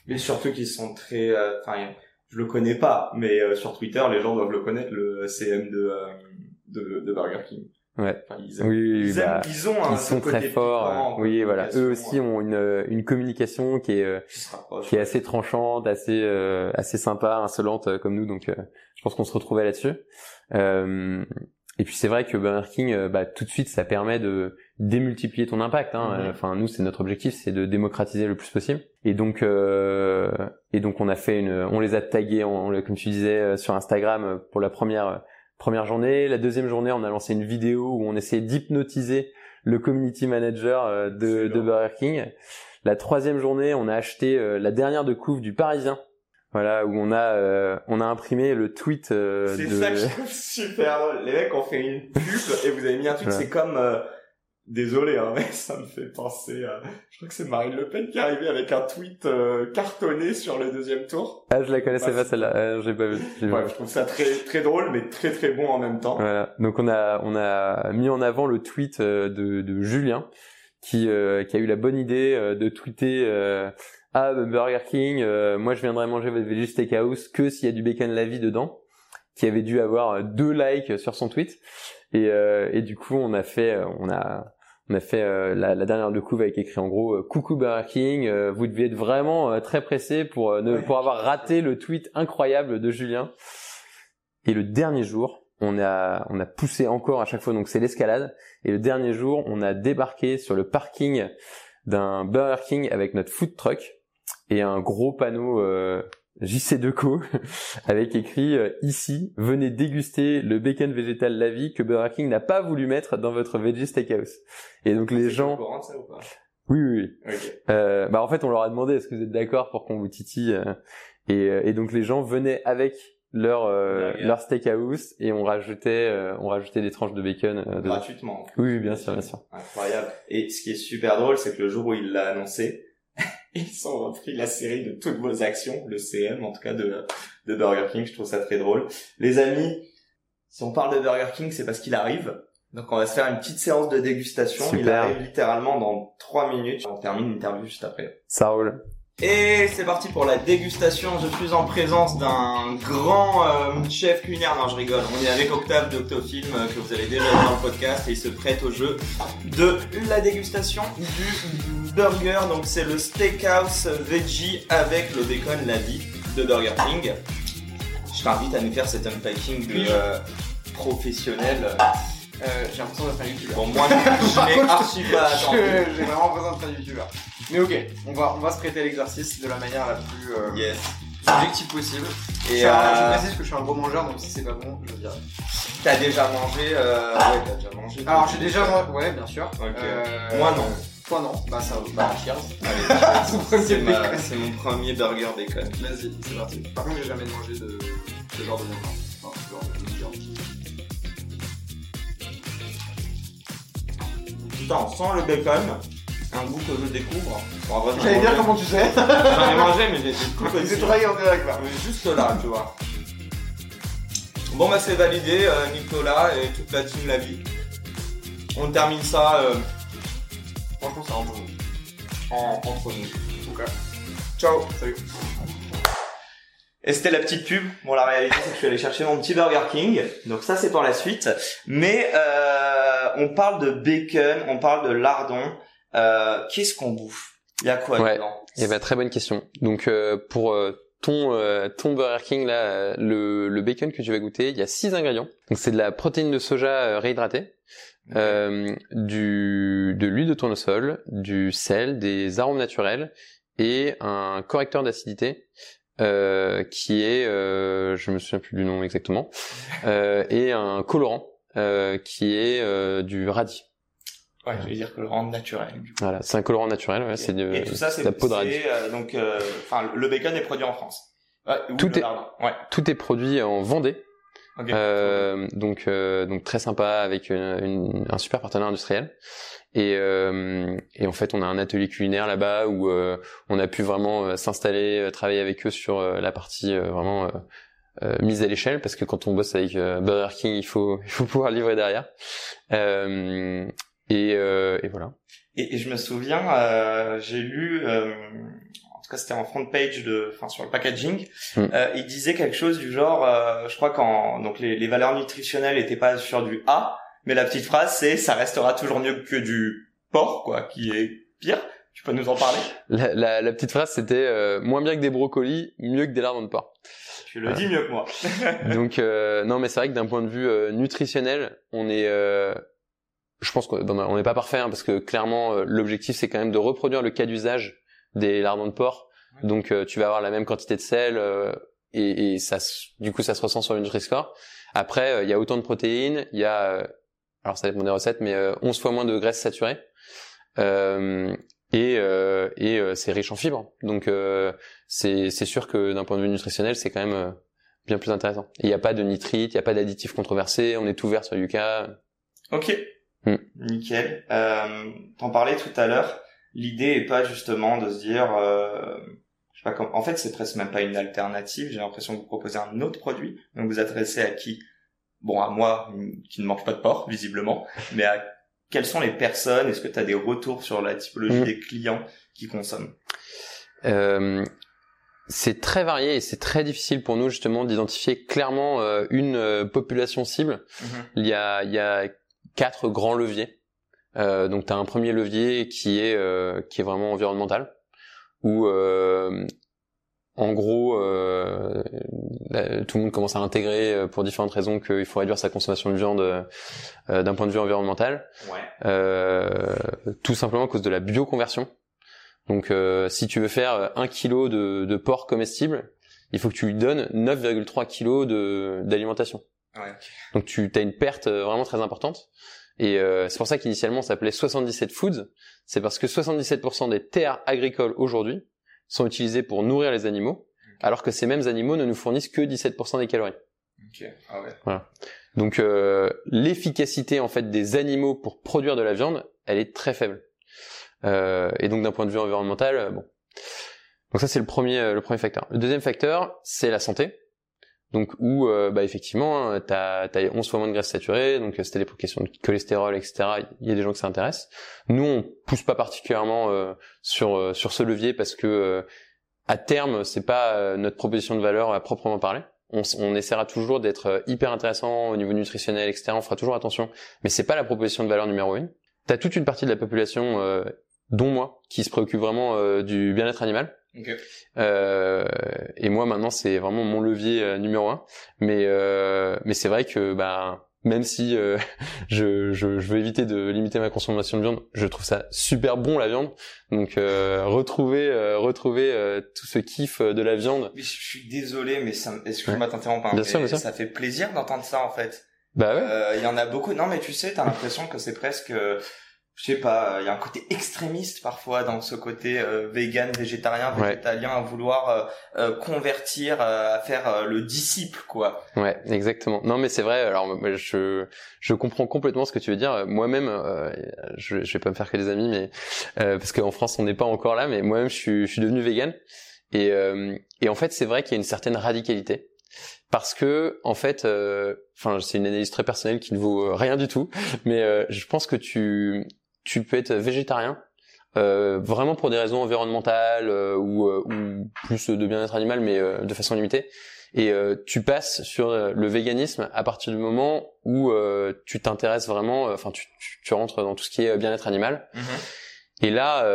Mais surtout qu'ils sont très, euh, enfin, je le connais pas, mais euh, sur Twitter, les gens doivent le connaître, le CM de, euh, de, de Burger King. Ouais. Enfin, ils, Oui, oui, oui, ils, aiment- bah, ils ont un ils sont côté très forts. oui, voilà. Eux aussi ont une euh, une communication qui est euh, qui est assez tranchante, assez euh, assez sympa, insolente euh, comme nous. Donc, euh, je pense qu'on se retrouvait là-dessus. Euh, et puis c'est vrai que Burger King, bah, tout de suite, ça permet de démultiplier ton impact. Hein. Enfin, nous, c'est notre objectif, c'est de démocratiser le plus possible. Et donc, euh, et donc, on a fait une, on les a tagués, comme tu disais, sur Instagram pour la première première journée. La deuxième journée, on a lancé une vidéo où on essayait d'hypnotiser le community manager euh, de, de. Burger King. La troisième journée, on a acheté euh, la dernière de couve du Parisien. Voilà, où on a euh, on a imprimé le tweet euh, C'est de ça que je trouve super drôle. Les mecs ont fait une pub et vous avez mis un tweet, Voilà. c'est comme, euh, désolé, hein, [LAUGHS] mais ça me fait penser à, je crois que c'est Marine Le Pen qui est arrivée avec un tweet euh, cartonné sur le deuxième tour. Ah, je la connaissais pas celle-là. Euh, j'ai pas vu. Ouais, je trouve ça très, très drôle, mais très très bon en même temps. Voilà. Donc on a on a mis en avant le tweet euh, de, de Julien qui euh, qui a eu la bonne idée de tweeter euh, ah Burger King, euh, moi je viendrai manger votre veggie steakhouse que s'il y a du bacon la vie dedans, qui avait dû avoir deux likes sur son tweet et euh, et du coup on a fait euh, on a on a fait euh, la, la dernière de couve avec écrit en gros euh, coucou Burger King, euh, vous deviez être vraiment euh, très pressé pour euh, ne, pour avoir raté le tweet incroyable de Julien. Et le dernier jour, on a on a poussé encore à chaque fois donc c'est l'escalade et le dernier jour, on a débarqué sur le parking d'un Burger King avec notre food truck et un gros panneau euh, JC Deco [LAUGHS] avec écrit euh, ici venez déguster le bacon végétal la vie que Burger King n'a pas voulu mettre dans votre veggie steakhouse. Et donc les gens courant ça ou pas? Oui oui oui euh, bah en fait on leur a demandé est-ce que vous êtes d'accord pour qu'on vous titille euh, et, euh, et donc les gens venaient avec leur euh, leur steakhouse et on rajoutait euh, on rajoutait des tranches de bacon. Gratuitement. Oui, oui, bien sûr, bien sûr. Incroyable. Et ce qui est super drôle, c'est que le jour où il l'a annoncé, ils ont repris la série de toutes vos actions, le CM en tout cas de, de Burger King. Je trouve ça très drôle. Les amis, si on parle de Burger King, c'est parce qu'il arrive. Donc on va se faire une petite séance de dégustation. Il Super. arrive littéralement dans trois minutes. On termine l'interview juste après. Ça roule. Et c'est parti pour la dégustation. Je suis en présence d'un grand euh, chef culinaire. Non, je rigole. On est avec Octave d'Octofilm euh, que vous avez déjà vu dans le podcast et il se prête au jeu de la dégustation du burger. Donc c'est le steakhouse veggie avec le bacon la vie de Burger King. Je t'invite à nous faire cet unpacking de, euh, professionnel. Euh, j'ai l'impression d'être un youtubeur. Bon, moi, je [LAUGHS] l'ai archi pas J'ai vraiment l'impression d'être un youtubeur. Mais ok, on va, on va se prêter à l'exercice de la manière la plus euh, Yes. objective possible. Et je, euh, je précise que je suis un gros mangeur, donc si c'est pas bon, je le dirai. t'as déjà mangé euh... Ouais, t'as déjà mangé. Alors j'ai déjà mangé, ouais, bien sûr. Moi, non. Toi non. Bah ça, bah cheers. Allez, Ton [LAUGHS] c'est, ma- c'est mon premier burger bacon. Vas-y, c'est parti. Par contre, j'ai jamais mangé de ce genre de viande. Enfin, ce genre de viande. Putain, sent le bacon. Un goût que je découvre. J'allais dire comment tu sais. J'en ai mangé, mais j'ai tout [LAUGHS] J'ai travaillé en direct là. Mais juste là, tu vois. Bon, bah, c'est validé, euh, Nicolas et toute la team La Vie. On termine ça, euh, franchement, c'est un bon en, entre nous. Ok. Ciao. Salut. Et c'était la petite pub. Bon, la réalité, c'est que je suis allé chercher mon petit Burger King. Donc ça, c'est pour la suite. Mais euh, on parle de bacon, on parle de lardon. Euh, Qu'est-ce qu'on bouffe? Il y a quoi Ouais. dedans? Eh ben très bonne question. Donc euh, pour euh, ton euh, ton Burger King là, le, le bacon que tu vas goûter, il y a six ingrédients. Donc c'est de la protéine de soja euh, réhydratée, euh, du de l'huile de tournesol, du sel, des arômes naturels et un correcteur d'acidité euh, qui est, euh, je me souviens plus du nom exactement, [LAUGHS] euh, et un colorant euh, qui est euh, du radis. Ouais, je vais dire rendre naturel. du coup. Voilà, c'est un colorant naturel. Ouais, c'est de, Et tout ça, c'est de la peau de radis. donc, euh, enfin, le bacon est produit en France. Ouais, ou Tout est-. Ouais. Tout est produit en Vendée. Euh, donc euh, donc très sympa avec une, une- un super partenaire industriel. Et euh, et en fait on a un atelier culinaire là-bas où euh, on a pu vraiment euh, s'installer euh, travailler avec eux sur euh, la partie euh, vraiment mise à l'échelle parce que quand on bosse avec euh, Burger King il faut [LAUGHS] il faut pouvoir livrer derrière. Euh, et euh, et voilà. Et, et je me souviens, euh, j'ai lu, euh, tout cas c'était en front page de, enfin sur le packaging, Mm. euh, il disait quelque chose du genre, euh, je crois qu'en donc les, les valeurs nutritionnelles étaient pas sur du A, mais la petite phrase c'est ça restera toujours mieux que du porc quoi, qui est pire. Tu peux nous en parler? La, la, la petite phrase c'était euh, moins bien que des brocolis mieux que des lardons de porc Tu le dis mieux que moi. [LAUGHS] Donc euh, non, mais c'est vrai que d'un point de vue euh, nutritionnel, on est, euh, je pense qu'on n'est pas parfait hein, parce que clairement l'objectif c'est quand même de reproduire le cas d'usage des lardons de porc. Ouais. Donc euh, tu vas avoir la même quantité de sel euh, et, et ça, se- du coup ça se ressent sur le Nutri-Score. Après, euh, il y a autant de protéines, il y a, euh, alors ça dépend des recettes, mais euh, 11 fois moins de graisses saturées. Euh, et euh, et euh, c'est riche en fibres. Donc euh, c'est sûr que d'un point de vue nutritionnel, c'est quand même euh, bien plus intéressant. Il n'y a pas de nitrite, il n'y a pas d'additifs controversés, on est tout vert sur Yuka. Ok. Mm. Nickel. Euh, T'en parlais tout à l'heure. L'idée est pas justement de se dire, euh, je sais pas comment. En fait, c'est presque même pas une alternative. J'ai l'impression que vous proposez un autre produit. Donc vous adressez à qui? Bon, à moi qui ne mange pas de porc visiblement, [LAUGHS] mais à quelles sont les personnes? Est-ce que tu as des retours sur la typologie Mm. des clients qui consomment? Euh, c'est très varié et c'est très difficile pour nous justement d'identifier clairement euh, une population cible. Il y a, il y a quatre grands leviers. Euh, donc tu as un premier levier qui est euh, qui est vraiment environnemental où euh, en gros euh, la- tout le monde commence à intégrer euh, pour différentes raisons qu'il faut réduire sa consommation de viande euh, d'un point de vue environnemental Ouais. euh, tout simplement à cause de la bioconversion. Donc euh, si tu veux faire un kilo de, de porc comestible, il faut que tu lui donnes 9,3 kilos de d'alimentation. Ouais. Donc tu as une perte vraiment très importante. Et euh, c'est pour ça qu'initialement ça s'appelait 77 Foods. C'est parce que 77% des terres agricoles aujourd'hui sont utilisées pour nourrir les animaux, alors que ces mêmes animaux ne nous fournissent que 17% des calories. Ok, ah ouais. Donc euh, l'efficacité en fait des animaux pour produire de la viande, elle est très faible. Euh, et donc d'un point de vue environnemental, euh, bon. Donc ça c'est le premier euh, le premier facteur. Le deuxième facteur, c'est la santé. Donc où euh, bah effectivement, t'as as 11 fois moins de graisse saturée, donc c'était des questions de cholestérol, etc. Il y a des gens que ça intéresse. Nous on pousse pas particulièrement sur sur ce levier parce que à terme c'est pas notre proposition de valeur à proprement parler on, on, essaiera toujours d'être euh, hyper intéressant au niveau nutritionnel, etc. On fera toujours attention, mais c'est pas la proposition de valeur numéro une. T'as toute une partie de la population, euh, dont moi, qui se préoccupe vraiment euh, du bien-être animal. Okay. Euh, et moi maintenant c'est vraiment mon levier numéro un. Mais mais c'est vrai que bah même si euh, [LAUGHS] je, je, je, veux éviter de limiter ma consommation de viande, je trouve ça super bon la viande. Donc euh, retrouver euh, retrouver tout ce kiff de la viande. je suis désolé, mais ça, excuse-moi ouais. t'interrompre, hein, ça fait plaisir d'entendre ça en fait. Bah ouais. Il y en a beaucoup. Non, mais tu sais, t'as l'impression que c'est presque je sais pas, il y a un côté extrémiste parfois dans ce côté euh, vegan, végétarien, végétalien, à vouloir euh, euh, convertir, à faire le disciple, quoi. Ouais, exactement. Non, mais c'est vrai. Alors, je je comprends complètement ce que tu veux dire. Moi-même, je, je vais pas me faire que des amis, mais parce qu'en France, on n'est pas encore là. Mais moi-même, je suis je suis devenu vegan. Et et en fait, c'est vrai qu'il y a une certaine radicalité parce que en fait enfin c'est une analyse très personnelle qui ne vaut rien du tout mais je pense que tu tu peux être végétarien euh, vraiment pour des raisons environnementales euh, ou, euh, ou, plus de bien-être animal, mais euh, de façon limitée. Et tu passes sur le véganisme à partir du moment où tu t'intéresses vraiment, enfin tu, tu, rentres dans tout ce qui est bien-être animal. Mm-hmm. Et là,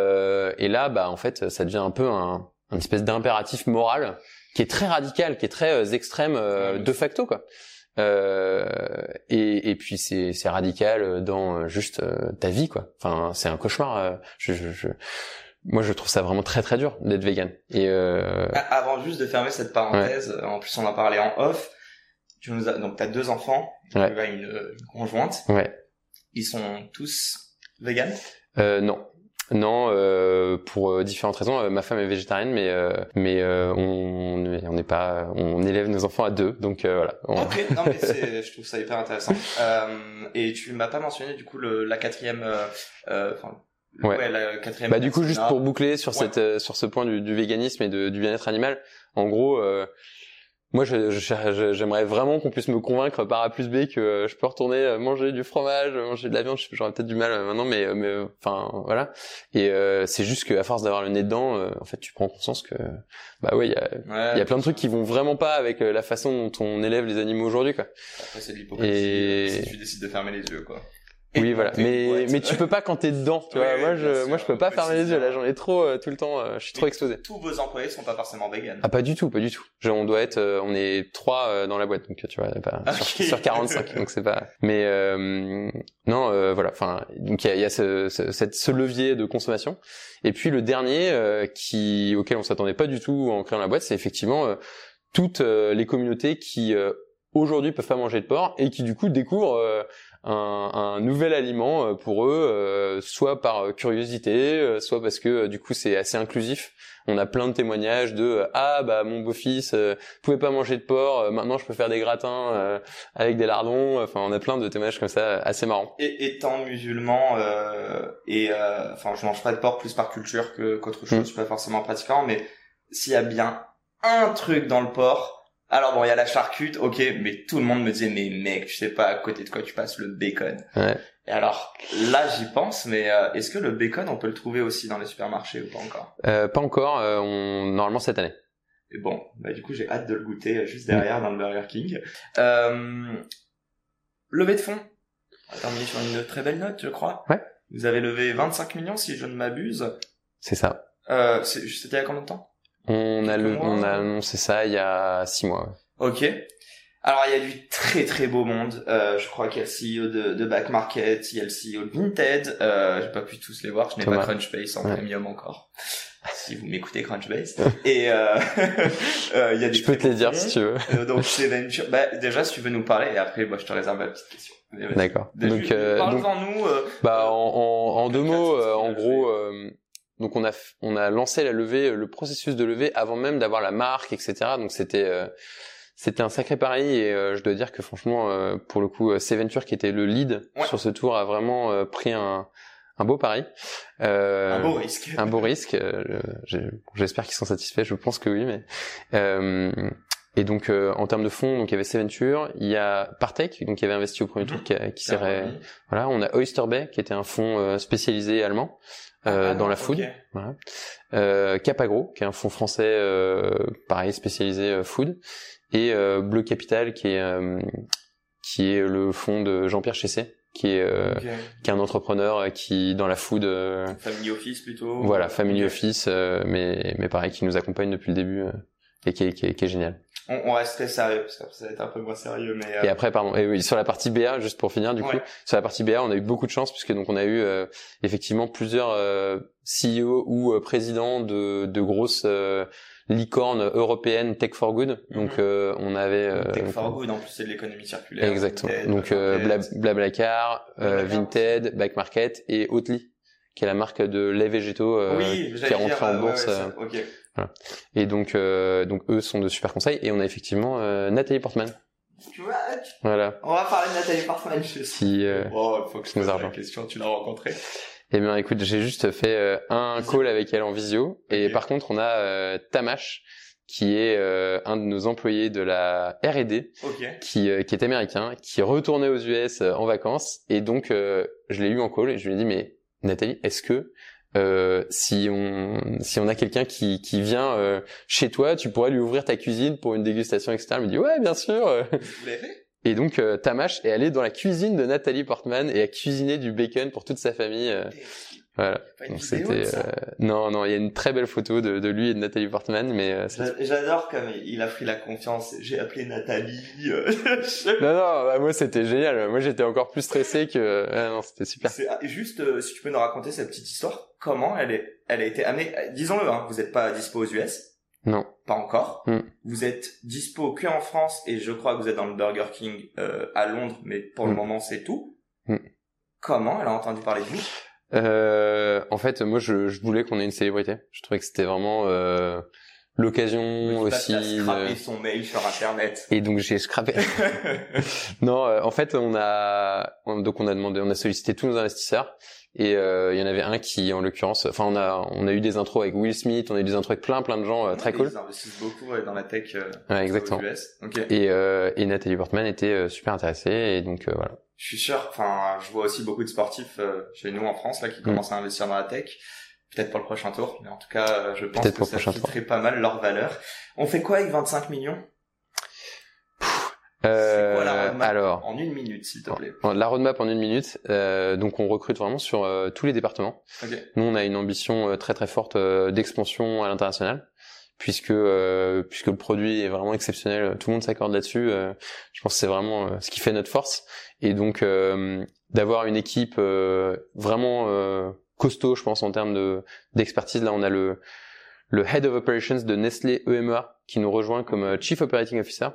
et là, bah en fait, ça devient un peu un, un espèce d'impératif moral qui est très radical, qui est très extrême de facto quoi. Euh, et, et, puis c'est, c'est radical dans euh, juste euh, ta vie quoi. Enfin c'est un cauchemar. Euh, je, je, je, moi je trouve ça vraiment très très dur d'être vegan. Et euh... avant juste de fermer cette parenthèse, en plus on en parlait en off. Tu nous as donc t'as deux enfants, tu as une, une, conjointe. Ouais. Ils sont tous vegan euh, Non, non, euh, pour euh, différentes raisons. Euh, ma femme est végétarienne, mais mais on on n'est pas, on élève nos enfants à deux, donc voilà. Ok, non mais [LAUGHS] je trouve ça hyper intéressant. et tu m'as pas mentionné du coup le, la quatrième, enfin. Ouais. la quatrième. Bah du coup juste pour boucler sur cette sur ce point du, du véganisme et de, du bien-être animal, en gros moi, j'aimerais vraiment qu'on puisse me convaincre par A plus B que je peux retourner euh, manger du fromage, manger de la viande. J'aurais peut-être du mal euh, maintenant, mais, mais enfin voilà. Et euh, c'est juste qu'à force d'avoir le nez dedans, en fait, tu prends conscience que bah ouais, il y a, y a plein de trucs qui vont vraiment pas avec la façon dont on élève les animaux aujourd'hui, quoi. Après, c'est de l'hypocrisie et... si tu décides de fermer les yeux, quoi. Oui, voilà. Mais mais tu peux pas quand t'es dedans, tu vois. moi je moi je peux pas fermer les yeux là, j'en ai trop euh, tout le temps, euh, je suis trop exposé. Tous vos employés sont pas forcément véganes. Ah pas du tout, pas du tout. on doit être euh, on est trois dans la boîte donc tu vois pas sur, sur, 45 donc c'est pas [LAUGHS] mais non voilà, enfin donc il y a, y a ce, ce, cette, ce levier de consommation et puis le dernier qui auquel on s'attendait pas du tout en créant la boîte, c'est effectivement toutes les communautés qui aujourd'hui peuvent pas manger de porc et qui du coup découvrent un, un, nouvel aliment euh, pour eux, euh, soit par curiosité, euh, soit parce que du coup c'est assez inclusif. On a plein de témoignages de ah bah mon beau-fils euh, pouvait pas manger de porc, maintenant je peux faire des gratins avec des lardons. Enfin on a plein de témoignages comme ça assez marrants. Et étant musulman et enfin je mange pas de porc plus par culture que qu'autre chose, mm. je suis pas forcément pratiquant, mais s'il y a bien un truc dans le porc alors bon, il y a la charcute, ok, mais tout le monde me disait, mais mec, je sais pas à côté de quoi tu passes le bacon. Ouais. Et alors, là, j'y pense, mais euh, est-ce que le bacon, on peut le trouver aussi dans les supermarchés ou pas encore? Euh, Pas encore, euh, on... normalement cette année. Et bon, bah du coup, j'ai hâte de le goûter euh, juste derrière dans le Burger King. Euh, levée de fonds. On va terminer sur une très belle note, je crois. Ouais. Vous avez levé 25 millions, si je ne m'abuse. C'est ça. Euh, C'était il y a combien de temps? On a, le, on a annoncé ça il y a six mois. Ok. Alors il y a du très très beau monde. Euh, je crois qu'il y a le CEO de, de Back Market, il y a le CEO de Vinted. Euh, j'ai pas pu tous les voir, je n'ai pas Crunchbase en premium encore. [LAUGHS] Si vous m'écoutez Crunchbase. Et euh, [LAUGHS] euh, il y a des. Je peux te les dire si tu veux. Euh, donc c'est Venture. Bah déjà si tu veux nous parler et après moi je te réserve ma petite question. D'accord. Donc, euh, donc, nous. bah en, en, en deux mots, en gros donc on a on a lancé la levée, le processus de levée avant même d'avoir la marque, etc. Donc c'était c'était un sacré pari et je dois dire que franchement, pour le coup, Venture qui était le lead sur ce tour a vraiment pris un un beau pari. Euh, un beau risque. un beau risque. Euh, j'espère qu'ils sont satisfaits. Je pense que oui, mais. Euh, et donc euh, en termes de fonds, donc il y avait Seventure, il y a Partech, donc qui avait investi au premier tour, qui, qui serait, voilà, on a Oyster Bay, qui était un fonds spécialisé allemand ah, dans la food, voilà. Capagro, qui est un fonds français, pareil spécialisé food, et Bleu Capital, qui est qui est le fonds de Jean-Pierre Chessé, qui est euh, qui est un entrepreneur euh, qui dans la food euh, family office plutôt. voilà family office mais mais pareil qui nous accompagne depuis le début et qui est, qui est, qui est génial on, on sérieux parce que ça va être un peu moins sérieux mais et après pardon et oui sur la partie BA juste pour finir du coup sur la partie BA on a eu beaucoup de chance puisque donc on a eu effectivement plusieurs CEO ou présidents de de grosses licorne européenne Tech for Good. Donc mhm. euh, on avait euh, Tech for Good en plus c'est de l'économie circulaire. Exactement. donc euh, Blablacar, euh, Vinted, Back Market et Oatly qui est la marque de lait végétaux oui, qui est rentrée en bourse. Ouais, voilà. Et donc donc eux sont de super conseils et on a effectivement Nathalie Portman. Tu vois, voilà. On va parler de Nathalie Portman. Je Qui, euh, oh, faut que je pose la question. Tu l'as rencontrée eh bien, écoute, j'ai juste fait euh, un call avec elle en visio. Et par contre, on a euh, Tamash, qui est euh, un de nos employés de la R&D, qui, qui est américain, qui est retourné aux US en vacances. Et donc, je l'ai eu en call et je lui ai dit, mais Nathalie, est-ce que si on si on a quelqu'un qui qui vient chez toi, tu pourrais lui ouvrir ta cuisine pour une dégustation, etc. Elle me dit ouais, bien sûr. Vous et donc euh, Tamash est allé dans la cuisine de Nathalie Portman et a cuisiné du bacon pour toute sa famille. Euh, voilà. Donc c'était euh, non non, il y a une très belle photo de, de lui et de Nathalie Portman, mais euh, j'adore comme il a pris la confiance. J'ai appelé Nathalie. [LAUGHS] non non, bah, moi c'était génial. Moi j'étais encore plus stressé que ah, non, c'était super. Ah, juste si tu peux nous raconter cette petite histoire, comment elle est elle a été amenée. Disons-le, hein, vous n'êtes pas dispo aux US. Non. Pas encore. Mm. Vous êtes dispo que en France et je crois que vous êtes dans le Burger King euh, à Londres, mais pour le mm. moment c'est tout. Mm. Comment elle a entendu parler de vous? Euh, En fait, moi je, je voulais qu'on ait une célébrité. Je trouvais que c'était vraiment euh, l'occasion aussi. De... son mail sur internet. Et donc j'ai scrappé. [LAUGHS] non, euh, en fait on a donc on a demandé, on a sollicité tous nos investisseurs et euh, il y en avait un qui, en l'occurrence, enfin on a on a eu des intros avec Will Smith, on a eu des intros avec plein plein de gens euh, très cool. Ils investissent beaucoup dans la tech. Euh, ouais, exactement. US. Et euh, et Nathalie Portman était euh, super intéressée et donc voilà. Je suis sûr. Enfin, je vois aussi beaucoup de sportifs chez nous en France là qui mm. commencent à investir dans la tech. Peut-être pour le prochain tour, mais en tout cas, je pense que ça très pas mal leur valeur. On fait quoi avec 25 millions? Euh, alors, en une minute, s'il te plaît? La roadmap en une minute. Euh, donc, on recrute vraiment sur euh, tous les départements. Nous, on a une ambition euh, très très forte euh, d'expansion à l'international, puisque puisque le produit est vraiment exceptionnel. Tout le monde s'accorde là-dessus. je pense que c'est vraiment ce qui fait notre force. Et donc, d'avoir une équipe vraiment costaud, je pense en termes de d'expertise. Là, on a le le head of operations de Nestlé EMEA qui nous rejoint comme chief operating officer.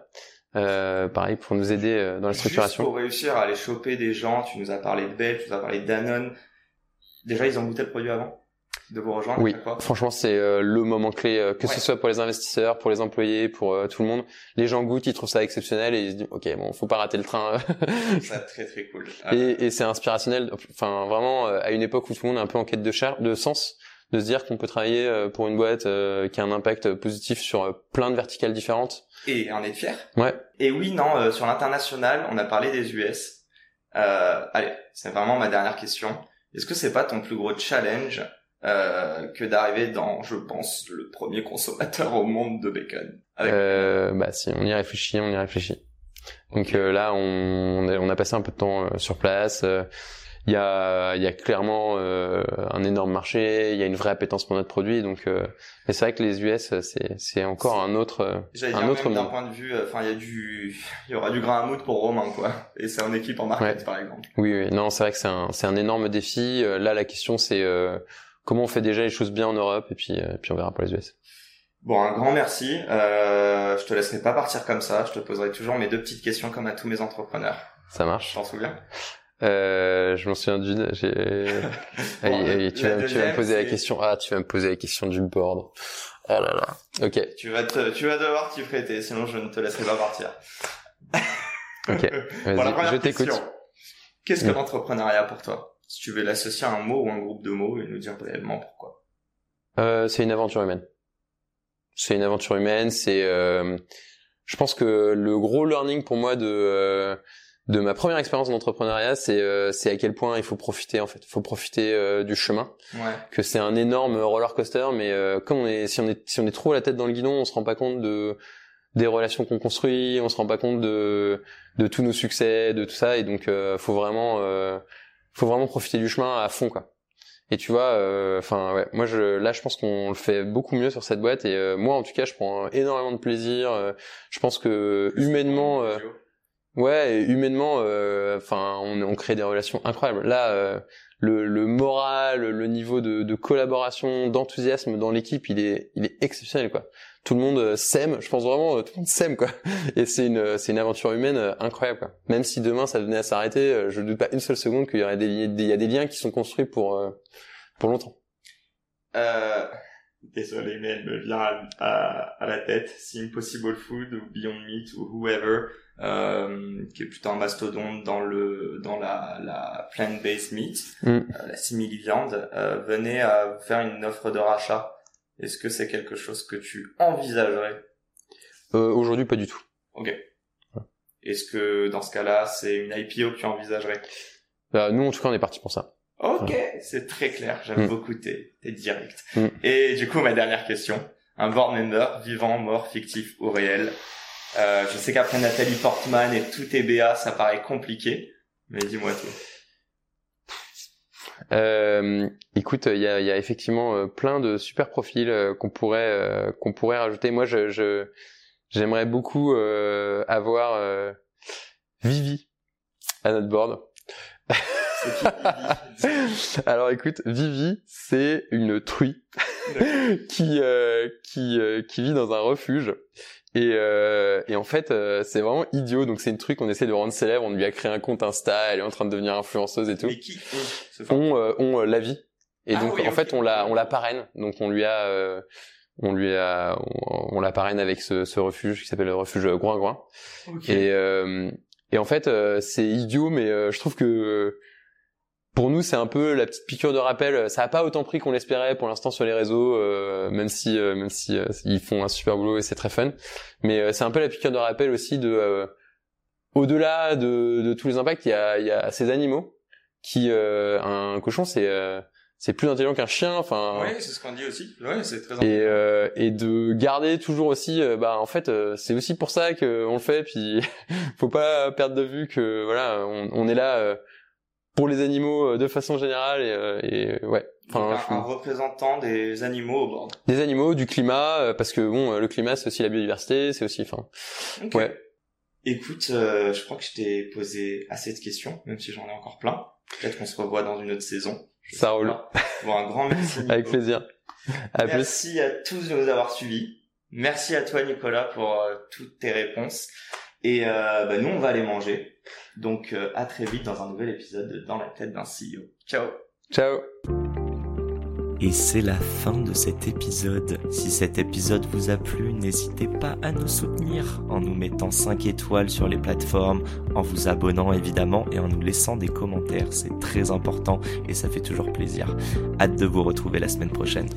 Euh, pareil pour nous aider euh, dans la structuration. Juste pour réussir à aller choper des gens, tu nous as parlé de Bell, tu nous as parlé de Danone. Déjà, ils ont goûté le produit avant de vous rejoindre Oui, franchement, c'est euh, le moment clé, que ce soit pour les investisseurs, pour les employés, pour tout le monde. Les gens goûtent, ils trouvent ça exceptionnel et ils se disent, ok, bon, faut pas rater le train. c'est [LAUGHS] très très cool. Et, et c'est inspirationnel. Enfin, vraiment, à une époque où tout le monde est un peu en quête de, char de sens, de se dire qu'on peut travailler pour une boîte qui a un impact positif sur plein de verticales différentes et en être fier. Ouais. Et oui, non, euh, sur l'international, on a parlé des US. Euh, allez, c'est vraiment ma dernière question. Est-ce que c'est pas ton plus gros challenge euh, que d'arriver dans, je pense, le premier consommateur au monde de bacon euh, Bah si, on y réfléchit, on y réfléchit. Donc euh, là, on, on, a, passé un peu de temps euh, sur place il y a, il y a clairement euh, un énorme marché, il y a une vraie appétence pour notre produit. Donc, euh, mais c'est vrai que les US, c'est, c'est encore un autre, un autre D'un point de vue, enfin, il y a du, [LAUGHS] il y aura du grain à moudre pour Romain, quoi. Et c'est en équipe en market, par exemple. Oui, oui. Non, c'est vrai que c'est un, c'est un énorme défi. Euh, là, la question, c'est comment on fait déjà les choses bien en Europe, et puis, puis on verra pour les US. Bon, un grand merci. Euh, je te laisserai pas partir comme ça. Je te poserai toujours mes deux petites questions comme à tous mes entrepreneurs. Ça marche. T'en souviens? Euh, je m'en souviens d'une. J'ai. [LAUGHS] Bon, tu, vas, tu vas deuxième, me poser la question. Ah, tu vas me poser la question du board. Ah là là. Ok. Tu vas te, tu vas devoir t'y prêter, sinon je ne te laisserai pas partir. Ok. [LAUGHS] La première je t'écoute. question, Qu'est-ce que Mm. l'entrepreneuriat pour toi? Si tu veux l'associer à un mot ou un groupe de mots et nous dire brièvement pourquoi. Euh, c'est une aventure humaine. C'est une aventure humaine. C'est. euh, Je pense que le gros learning pour moi de euh, de ma première expérience d'entrepreneuriat, c'est euh, c'est à quel point il faut profiter en fait. Il faut profiter euh, du chemin. Ouais. que c'est un énorme roller coaster, mais euh, comme on est, si on est, si on est trop la tête dans le guidon, on se rend pas compte de des relations qu'on construit, on se rend pas compte de de tous nos succès, de tout ça, et donc euh, faut vraiment, euh, faut vraiment profiter du chemin à fond quoi. Et tu vois, enfin ouais, moi je, là je pense qu'on le fait beaucoup mieux sur cette boîte, et euh, moi en tout cas je prends énormément de plaisir. euh, je pense que humainement, euh, Ouais, et humainement, euh, enfin, on, on crée des relations incroyables. Là, euh, le, le moral, le niveau de, de collaboration, d'enthousiasme dans l'équipe, il est, il est exceptionnel, quoi. Tout le monde euh, s'aime. Je pense vraiment, tout le monde s'aime, quoi. [LAUGHS] Et c'est une, c'est une aventure humaine incroyable, quoi. Même si demain ça venait à s'arrêter, je doute pas une seule seconde qu'il y aurait des, des- il y a des liens qui sont construits pour, pour longtemps. Euh, désolé, mais elle me à- à la tête. Si Impossible Food ou Beyond Meat ou whoever, euh, qui est plutôt un mastodonte dans le dans la, la plant-based meat, Mm. euh, la simili-viande, euh, venait à vous faire une offre de rachat. Est-ce que c'est quelque chose que tu envisagerais? Euh, aujourd'hui, pas du tout. Ok. Est-ce que dans ce cas-là, c'est une IPO que tu envisagerais? Bah, nous, en tout cas, on est parti pour ça. Ok, c'est très clair. J'aime Mm. beaucoup tes, tes directs. Mm. Et du coup, ma dernière question. Un board member, vivant, mort, fictif ou réel? Euh, je sais qu'après Nathalie Portman et tout TBA, ça paraît compliqué. Mais dis-moi tout. Euh, écoute, il y a, y a effectivement euh, plein de super profils euh, qu'on pourrait qu'on pourrait rajouter. Moi, je je- j'aimerais beaucoup euh, avoir euh, Vivi à notre board. [LAUGHS] Alors écoute, Vivi, c'est une truie [LAUGHS] qui euh, qui euh, qui vit dans un refuge. Et, euh, et en fait, euh, c'est vraiment idiot. Donc c'est une truc qu'on essaie de rendre célèbre. On lui a créé un compte Insta. Elle est en train de devenir influenceuse et tout Mais qui on, ont, euh, ont euh, la vie. Et Ah donc oui, en fait on la on la parraine. Donc on lui a euh, on lui a on, on la parraine avec ce, ce refuge qui s'appelle le refuge Groin Groin. Ok. Et euh, et en fait euh, c'est idiot mais euh, je trouve que euh, pour nous c'est un peu la petite piqûre de rappel. Ça a pas autant pris qu'on l'espérait pour l'instant sur les réseaux, euh, même si euh, même si euh, ils font un super boulot et c'est très fun. Mais euh, c'est un peu la piqûre de rappel aussi de euh, au-delà de, de tous les impacts, il y a, il y a ces animaux qui euh, un cochon c'est euh, c'est plus intelligent qu'un chien enfin Ouais, c'est ce qu'on dit aussi. Ouais, c'est très et euh, et de garder toujours aussi euh, bah en fait euh, c'est aussi pour ça que on le fait puis [LAUGHS] faut pas perdre de vue que voilà on, on est là euh, pour les animaux euh, de façon générale et, euh, et ouais Donc, enfin un, représentant des animaux au board. des animaux du climat euh, parce que bon euh, le climat c'est aussi la biodiversité c'est aussi enfin Ok. ouais Écoute, euh, je crois que je t'ai posé assez de questions, même si j'en ai encore plein. Peut-être qu'on se revoit dans une autre saison. Je Ça roule. Bon, un grand merci. [LAUGHS] Avec plaisir à plus Merci à tous de nous avoir suivis. Merci à toi Nicolas pour euh, toutes tes réponses. Et euh, bah, nous on va aller manger. Donc euh, à très vite dans un nouvel épisode de Dans la tête d'un CEO. Ciao ciao Et c'est la fin de cet épisode. Si cet épisode vous a plu, n'hésitez pas à nous soutenir en nous mettant 5 étoiles sur les plateformes, en vous abonnant évidemment et en nous laissant des commentaires. C'est très important et ça fait toujours plaisir. Hâte de vous retrouver la semaine prochaine.